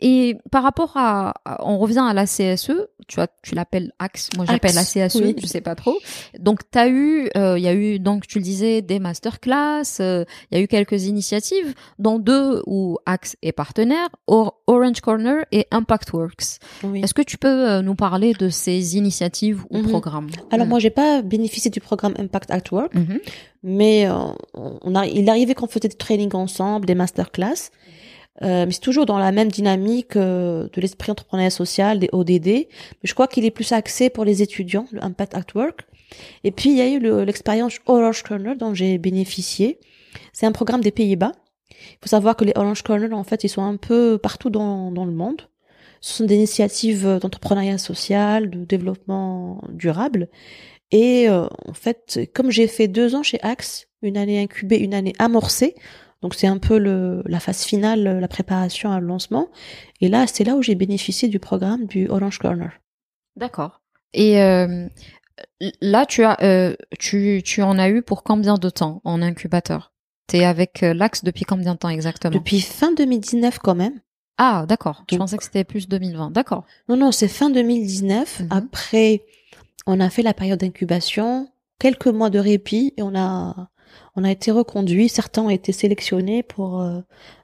Et par rapport à, à- on revient à la CSE. Tu as, tu l'appelles Axe. Moi, j'appelle la CSE. oui. Je sais pas trop. Donc, tu as eu, euh, il y a eu, donc, tu le disais, des masterclass. euh, Il y a eu quelques initiatives, dont deux où Axe est partenaire, Or- Orange Corner et Impact Works. Oui. Est-ce que tu peux euh, nous parler de ces initiatives ou Mhm. programmes Alors Mhm. moi, j'ai pas bénéficié du programme Impact at Work, Mhm. mais euh, on a, il arrivait qu'on faisait des trainings ensemble, des masterclass. Euh, mais c'est toujours dans la même dynamique euh, de l'esprit entrepreneurial social, des ODD. Mais je crois qu'il est plus axé pour les étudiants, le Impact at Work. Et puis, il y a eu le- l'expérience Orange Corner dont j'ai bénéficié. C'est un programme des Pays-Bas. Il faut savoir que les Orange Corner, en fait, ils sont un peu partout dans, dans le monde. Ce sont des initiatives d'entrepreneuriat social, de développement durable. Et euh, en fait, comme j'ai fait deux ans chez Axe, une année incubée, une année amorcée, donc c'est un peu le, la phase finale, la préparation à le lancement. Et là, c'est là où j'ai bénéficié du programme du Orange Corner. D'accord. Et euh, là, tu as, euh, tu, tu en as eu pour combien de temps en incubateur? T'es avec euh, l'Axe depuis combien de temps exactement? Depuis fin 2019 quand même. Ah, d'accord. Je pensais que c'était plus 2020. D'accord. Non, non, c'est fin 2019. Mhm. Après, on a fait la période d'incubation, quelques mois de répit et on a, on a été reconduit. Certains ont été sélectionnés pour, euh,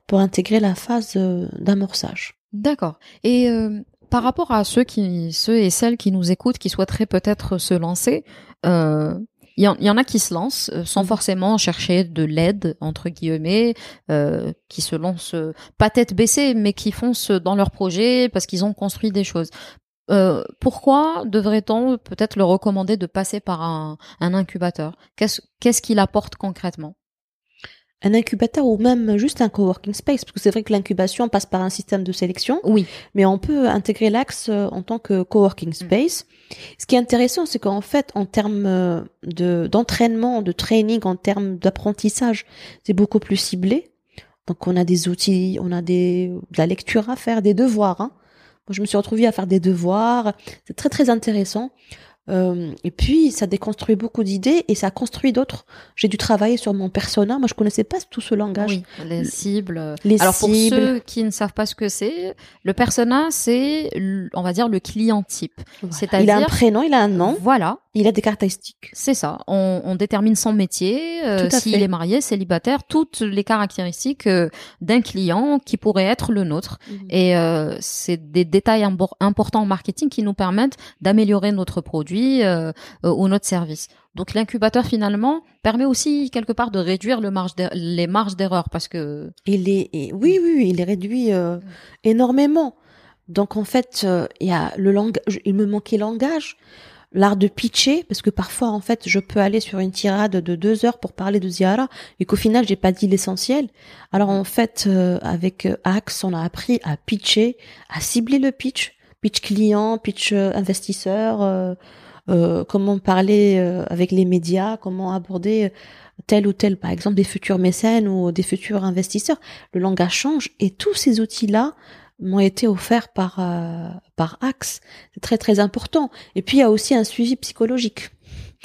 pour intégrer la phase euh, d'amorçage. D'accord. Et euh, par rapport à ceux qui, ceux et celles qui nous écoutent, qui souhaiteraient peut-être se lancer, euh, il y, en- il y en a qui se lancent euh, sans Mhm. forcément chercher de l'aide entre guillemets, euh, qui se lancent euh, pas tête baissée, mais qui foncent dans leur projet parce qu'ils ont construit des choses. Euh, pourquoi devrait-on peut-être le recommander de passer par un, un incubateur? Qu'est-ce qu'est-ce qu'il apporte concrètement? Un incubateur ou même juste un coworking space, parce que c'est vrai que l'incubation passe par un système de sélection, Oui. mais on peut intégrer l'axe euh, en tant que coworking space. Ce qui est intéressant, c'est qu'en fait, en termes euh, de d'entraînement, de training, en termes d'apprentissage, c'est beaucoup plus ciblé. Donc, on a des outils, on a des de la lecture à faire, des devoirs. Hein. Moi, je me suis retrouvée à faire des devoirs. C'est très très intéressant. Euh, et puis, ça déconstruit beaucoup d'idées et ça construit d'autres. J'ai dû travailler sur mon persona. Moi, je connaissais pas tout ce langage. Oui, les cibles. Les Alors pour cibles. ceux qui ne savent pas ce que c'est, le persona, c'est, on va dire, le client type. Voilà. C'est-à-dire- Il a un prénom, il a un nom, Voilà, il a des caractéristiques. c'est ça. On, on détermine son métier, euh, s'il est marié, célibataire, toutes les caractéristiques euh, d'un client qui pourrait être le nôtre. Et euh, c'est des détails impor- importants en marketing qui nous permettent d'améliorer notre produit euh, euh, ou notre service. Donc l'incubateur finalement permet aussi quelque part de réduire le marge les marges d'erreur parce que Il est, oui, oui, oui, il est réduit euh, énormément. Donc en fait, euh, il y a le langage, il me manquait langage, l'art de pitcher, parce que parfois en fait, je peux aller sur une tirade de deux heures pour parler de Ziara et qu'au final, j'ai pas dit l'essentiel. Alors en fait, euh, avec euh, Axe, on a appris à pitcher, à cibler le pitch, pitch client, pitch euh, investisseur, euh, euh, comment parler euh, avec les médias, comment aborder tel ou tel, par exemple, des futurs mécènes ou des futurs investisseurs. Le langage change et tous ces outils-là m'ont été offerts par euh, par Axe. C'est très très important. Et puis il y a aussi un suivi psychologique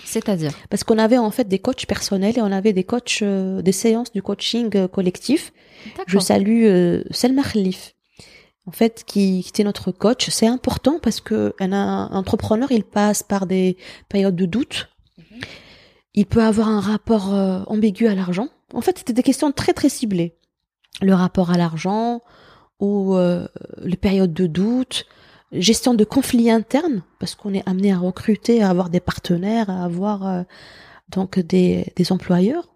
c'est-à-dire parce qu'on avait en fait des coachs personnels et on avait des coachs euh, des séances du coaching euh, collectif. Je salue euh, Selma Khalif. En fait, qui, qui était notre coach, c'est important parce que un, un entrepreneur, il passe par des périodes de doute. Il peut avoir un rapport ambigu à l'argent. En fait, c'était des questions très très ciblées. Le rapport à l'argent ou euh, les périodes de doute, gestion de conflits internes parce qu'on est amené à recruter, à avoir des partenaires, à avoir euh, donc des, des employeurs,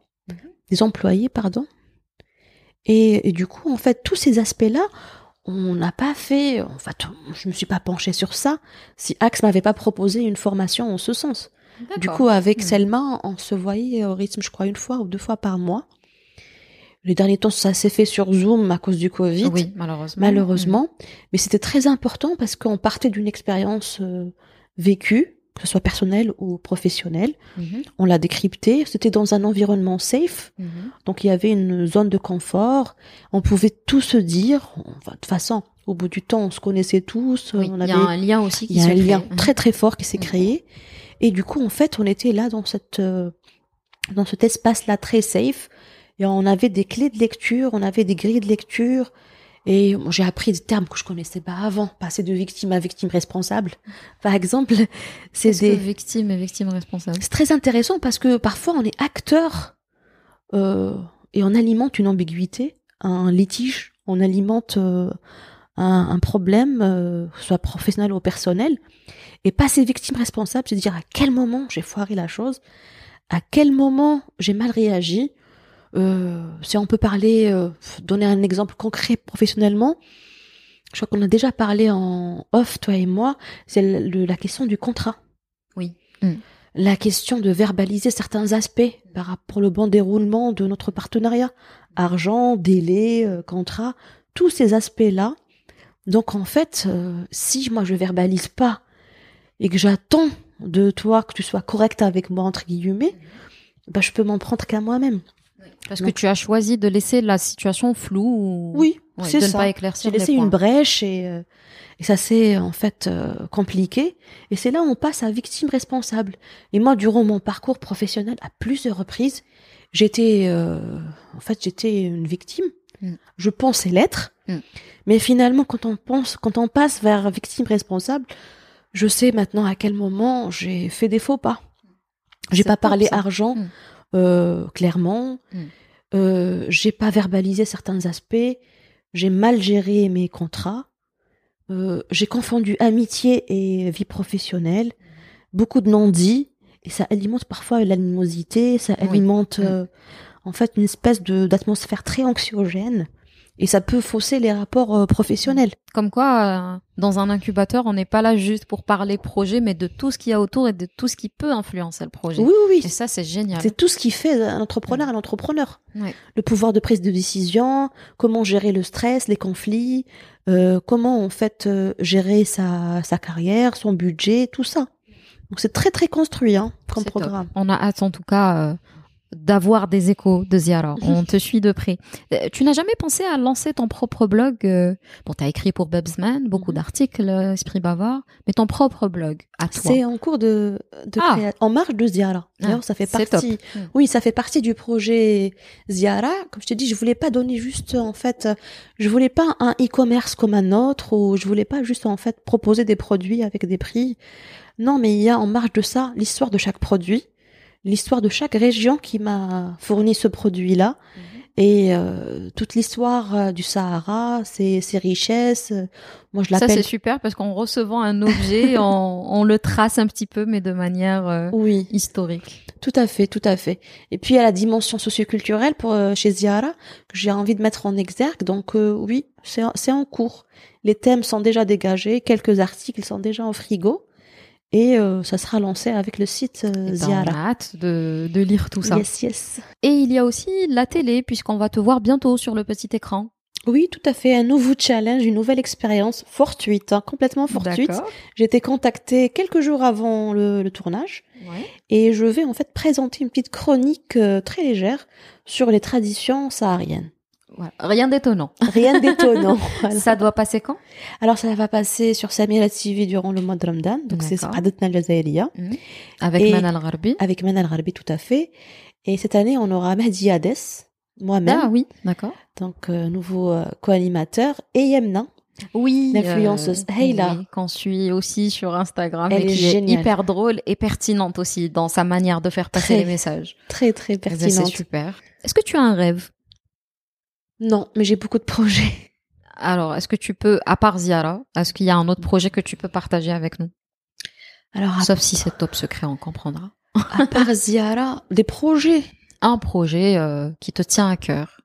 des employés, pardon. Et, et du coup, en fait, tous ces aspects-là, on n'a pas fait, en fait, je me suis pas penchée sur ça si Axe m'avait pas proposé une formation en ce sens. Du coup, avec Hmm. Selma, on se voyait au rythme, je crois, une fois ou deux fois par mois. Les derniers temps, ça s'est fait sur Zoom à cause du Covid. Oui, malheureusement. Malheureusement. Mais c'était très important parce qu'on partait d'une expérience euh, vécue, que ce soit personnelle ou professionnelle. Mhm, On l'a décrypté. C'était dans un environnement safe. mhm. Donc il y avait une zone de confort. On pouvait tout se dire. Enfin, de toute façon, au bout du temps, on se connaissait tous. Oui, on il y a un lien aussi qui il y a un lien Mhm. très très fort qui s'est créé. Et du coup, en fait, on était là dans cette euh, dans cet espace-là très safe. Et on avait des clés de lecture, on avait des grilles de lecture. Et j'ai appris des termes que je connaissais pas avant. Passer de victime à victime responsable, par exemple. C'est que des victime et victime responsable c'est très intéressant parce que parfois on est acteur euh, et on alimente une ambiguïté, un litige, on alimente euh, un, un problème, euh, que soit professionnel ou personnel, et passer victime responsable, c'est dire à quel moment j'ai foiré la chose, à quel moment j'ai mal réagi. Euh, si on peut parler, euh, donner un exemple concret professionnellement, je crois qu'on a déjà parlé en off, toi et moi, c'est le- le- la question du contrat la question de verbaliser certains aspects par rapport au bon déroulement de notre partenariat, argent, délai, euh, contrat, tous ces aspects-là. Donc en fait, euh, si moi je verbalise pas et que j'attends de toi que tu sois correct avec moi entre guillemets, bah je peux m'en prendre qu'à moi-même. Parce que tu as choisi de laisser la situation floue ou Oui, Ouais, c'est de ne ça. pas J'ai laissé une brèche et, euh, et ça s'est en fait euh, compliqué. Et c'est là où on passe à victime responsable. Et moi, durant mon parcours professionnel, à plusieurs reprises, j'étais, euh, en fait, j'étais une victime. Mm. Je pensais l'être, Mm. mais finalement, quand on pense, quand on passe vers victime responsable, je sais maintenant à quel moment j'ai fait des faux pas. J'ai pas parlé ça. argent Mm. Euh, clairement. Mm. Euh, j'ai pas verbalisé certains aspects. J'ai mal géré mes contrats. Euh, j'ai confondu amitié et vie professionnelle. Beaucoup de non-dits. Et ça alimente parfois l'animosité. Ça Oui. alimente Mm. euh, en fait une espèce d'atmosphère très anxiogène. Et ça peut fausser les rapports euh, professionnels. Comme quoi, euh, dans un incubateur, on n'est pas là juste pour parler projet, mais de tout ce qu'il y a autour et de tout ce qui peut influencer le projet. Oui, oui, Et oui. ça, c'est génial. C'est tout ce qui fait un entrepreneur un entrepreneur. Ouais. le pouvoir de prise de décision, comment gérer le stress, les conflits, euh, comment en fait euh, gérer sa, sa carrière, son budget, tout ça. Donc c'est très très construit hein, comme top. programme. On a hâte, en tout cas, euh, d'avoir des échos de Ziara. On te suit de près. Euh, Tu n'as jamais pensé à lancer ton propre blog euh, Bon, tu as écrit pour Bubsman, beaucoup Mhm. d'articles, euh, Esprit Bavard, mais ton propre blog, à toi. C'est en cours de, de Ah. créa- en marge de Ziara. D'ailleurs, Ah, ça fait partie. top. Mm. Oui, ça fait partie du projet Ziara. Comme je t'ai dit, je voulais pas donner juste en fait, je voulais pas un e-commerce comme un autre ou je voulais pas juste en fait proposer des produits avec des prix. Non, mais il y a en marge de ça l'histoire de chaque produit, l'histoire de chaque région qui m'a fourni ce produit-là et euh, toute l'histoire euh, du Sahara, ses, ses richesses. euh, Moi, je Ça, l'appelle. c'est super parce qu'en recevant un objet, [laughs] on, on le trace un petit peu, mais de manière euh, Oui. historique. Tout à fait, tout à fait. Et puis il y a la dimension socioculturelle pour euh, chez Ziara que j'ai envie de mettre en exergue. Donc euh, oui, c'est c'est en cours. Les thèmes sont déjà dégagés, quelques articles sont déjà en frigo et euh, ça sera lancé avec le site euh, Et ben, on Ziara. a hâte de, de lire tout ça. Yes, yes. Et il y a aussi la télé, puisqu'on va te voir bientôt sur le petit écran. Oui, tout à fait. Un nouveau challenge, une nouvelle expérience fortuite, hein, complètement fortuite. J'ai été contactée quelques jours avant le, le tournage Ouais. et je vais en fait présenter une petite chronique euh, très légère sur les traditions sahariennes. Voilà. Rien d'étonnant. Rien d'étonnant. [laughs] voilà. Ça doit passer quand? Alors ça va passer sur Samira TV durant le mois de Ramadan, donc c'est. Saadetna al-Jazairiya, Avec Et- Manal Gharbi avec Manal Gharbi tout à fait. Et cette année, on aura Mahdi Hades, moi-même, Ah oui, d'accord. donc euh, nouveau euh, co-animateur, et Yemna. Oui. L'influenceuse Hayla. oui, qu'on suit aussi sur Instagram Elle et est qui est géniale. hyper drôle et pertinente aussi dans sa manière de faire passer Très les messages. Très très C'est pertinente. super. Est-ce que tu as un rêve? Non, mais j'ai beaucoup de projets. [laughs] Alors, est-ce que tu peux, à part Ziara, est-ce qu'il y a un autre projet que tu peux partager avec nous? Alors à, Sauf si c'est top secret, on comprendra. à part Ziara, des projets Un projet euh, qui te tient à cœur.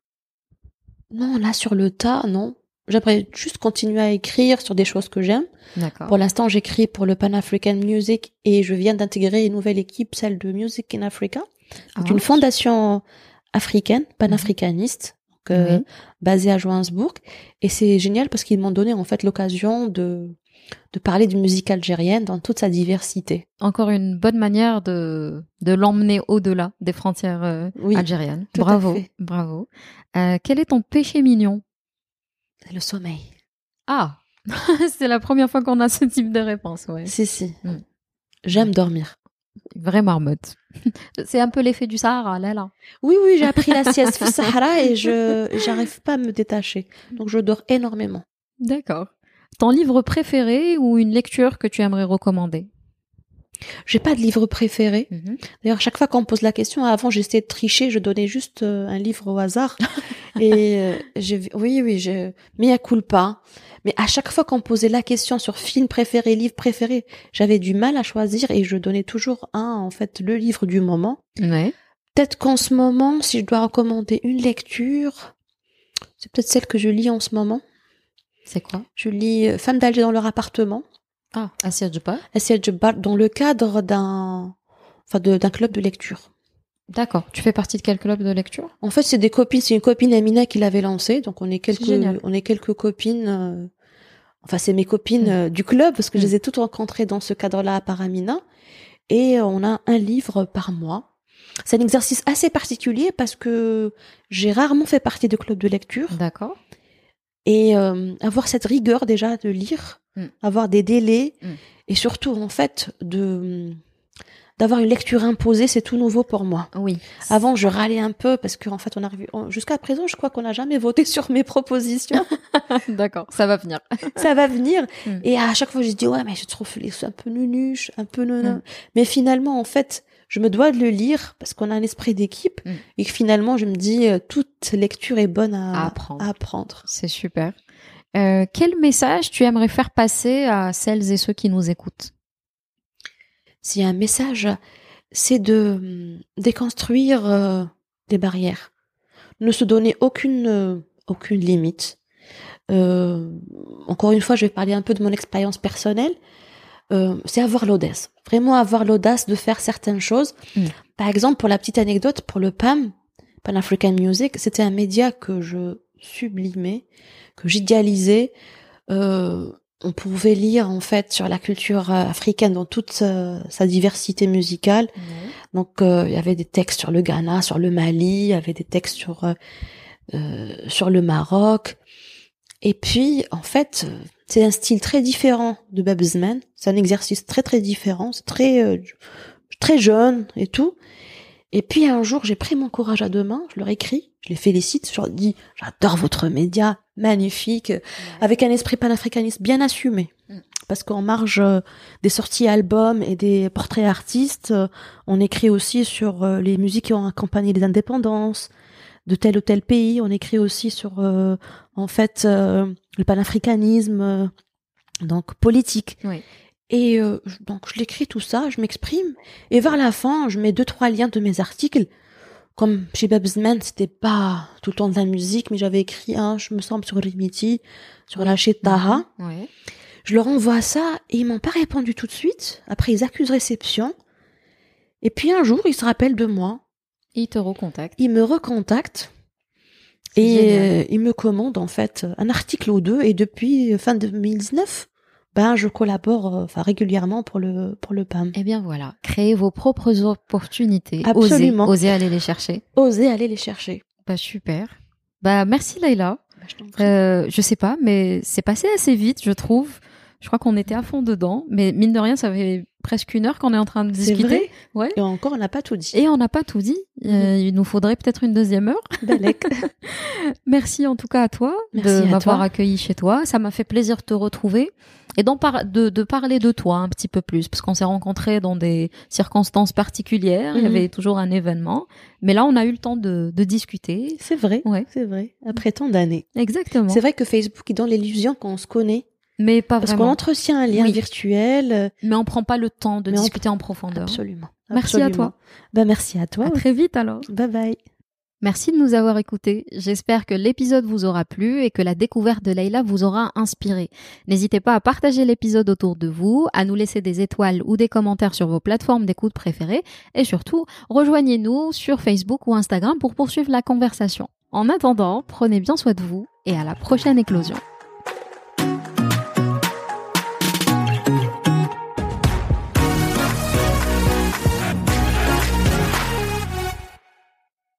Non, là sur le tas, non. J'aimerais juste continuer à écrire sur des choses que j'aime. D'accord. Pour l'instant, j'écris pour le Pan African Music et je viens d'intégrer une nouvelle équipe, celle de Music in Africa. Ah, C'est une fondation africaine, panafricaniste. Euh, Oui. basé à Johannesburg. Et c'est génial parce qu'ils m'ont donné en fait l'occasion de de parler de musique algérienne dans toute sa diversité. Encore une bonne manière de, de l'emmener au-delà des frontières euh, Oui, algériennes. bravo, bravo. Euh, quel est ton péché mignon? Le sommeil. Ah, [laughs] c'est la première fois qu'on a ce type de réponse, ouais. Si si. Mm. J'aime dormir. Vraie marmotte. [laughs] c'est un peu l'effet du Sahara, là, là. Oui oui, j'ai appris la [laughs] sieste au Sahara et je j'arrive pas à me détacher. Donc je dors énormément. D'accord. Ton livre préféré ou une lecture que tu aimerais recommander? J'ai pas de livre préféré. Mhm. D'ailleurs, chaque fois qu'on me pose la question, avant j'essayais de tricher, je donnais juste euh, un livre au hasard. [laughs] Et euh, j'ai, oui, oui, je, à culpa. Mais à chaque fois qu'on me posait la question sur film préféré, livre préféré, j'avais du mal à choisir et je donnais toujours un, en fait, le livre du moment. Ouais. Peut-être qu'en ce moment, si je dois recommander une lecture, c'est peut-être celle que je lis en ce moment. C'est quoi? Je lis euh, Femme d'Alger dans leur appartement. Ah, Assia battre dans le cadre d'un, enfin, de- d'un club de lecture. D'accord. Tu fais partie de quel club de lecture? En fait, c'est des copines, c'est une copine Amina qui l'avait lancé, donc on est quelques, on est quelques copines. euh, enfin, c'est mes copines Mm. euh, du club parce que je Mm. les ai toutes rencontrées dans ce cadre-là par Amina, et euh, on a un livre par mois. C'est un exercice assez particulier parce que j'ai rarement fait partie de club de lecture D'accord. et euh, avoir cette rigueur déjà de lire, Mm. avoir des délais Mm. et surtout en fait de d'avoir une lecture imposée, c'est tout nouveau pour moi. Oui. Avant, je râlais un peu parce qu'en fait, on arrive jusqu'à présent, je crois qu'on n'a jamais voté [laughs] sur mes propositions. [laughs] D'accord. Ça va venir. [laughs] Ça va venir. Mm. Et à chaque fois, je dis ouais, mais je trouve les un peu nunuche, un peu non. Mais finalement, en fait, je me dois de le lire parce qu'on a un esprit d'équipe Mm. et que finalement, je me dis euh, toute lecture est bonne à, À apprendre. à apprendre. C'est super. Euh, quel message tu aimerais faire passer à celles et ceux qui nous écoutent? A un message, c'est de hum, déconstruire euh, des barrières, ne se donner aucune euh, aucune limite. Encore une fois, je vais parler un peu de mon expérience personnelle. C'est avoir l'audace, vraiment avoir l'audace de faire certaines choses. Mm. Par exemple, pour la petite anecdote, pour le PAM, Pan African Music, c'était un média que je sublimais, que j'idéalisais. Euh, on pouvait lire en fait sur la culture euh, africaine dans toute sa, sa diversité musicale. Donc euh, il y avait des textes sur le Ghana, sur le Mali, il y avait des textes sur euh, euh, sur le Maroc. Et puis en fait, euh, c'est un style très différent de Babsman. C'est un exercice très très différent. C'est très euh, très jeune et tout. Et puis un jour, j'ai pris mon courage à deux mains, je leur écris, je les félicite, je leur dis j'adore votre média, magnifique, avec un esprit panafricaniste bien assumé. Mm. Parce qu'en marge euh, des sorties albums et des portraits artistes, euh, on écrit aussi sur euh, les musiques qui ont accompagné les indépendances de tel ou tel pays. On écrit aussi sur, euh, en fait, euh, le panafricanisme, euh, donc politique. Oui. Et euh, donc je l'écris tout ça, je m'exprime, et vers la fin, je mets deux trois liens de mes articles. Comme chez Babsman, c'était pas tout le temps de la musique, mais j'avais écrit un, je me semble, sur Rimiti, sur la Taha. Ouais. Je leur envoie ça et ils m'ont pas répondu tout de suite. Après, ils accusent réception. Et puis un jour, ils se rappellent de moi. Il te recontacte. Ils me recontactent. Et euh, ils me commandent en fait un article ou deux. Et depuis euh, fin 2019, ben je collabore euh, enfin régulièrement pour le pour le PAM. Eh bien voilà, créez vos propres opportunités. Absolument. Osez, osez aller les chercher. Osez aller les chercher. Bah super. Bah merci Leïla. Ben, je. Euh, je sais pas, mais c'est passé assez vite, je trouve. Je crois qu'on était à fond dedans, mais mine de rien, ça fait presque une heure qu'on est en train de discuter. vrai Ouais. Et encore, on n'a pas tout dit. Et on n'a pas tout dit. Euh, il nous faudrait peut-être une deuxième heure. [laughs] Dalek. [laughs] Merci en tout cas à toi Merci de m'avoir accueilli chez toi. Ça m'a fait plaisir de te retrouver et par- de, de parler de toi un petit peu plus, parce qu'on s'est rencontrés dans des circonstances particulières. Il y Mhm. avait toujours un événement, mais là on a eu le temps de, de discuter. c'est vrai. Ouais. C'est vrai. Après tant d'années. Exactement. C'est vrai que Facebook il donne l'illusion qu'on se connaît. Mais pas Parce qu'on entretient un lien Oui. virtuel. euh, Mais on prend pas le temps de Mais on- discuter en profondeur. Absolument. Merci à toi. Ben, merci à toi. À très vite alors. Bye bye. Merci de nous avoir écoutés. J'espère que l'épisode vous aura plu et que la découverte de Leïla vous aura inspiré. N'hésitez pas à partager l'épisode autour de vous, à nous laisser des étoiles ou des commentaires sur vos plateformes d'écoute préférées et surtout, rejoignez-nous sur Facebook ou Instagram pour poursuivre la conversation. En attendant, prenez bien soin de vous et à la prochaine éclosion.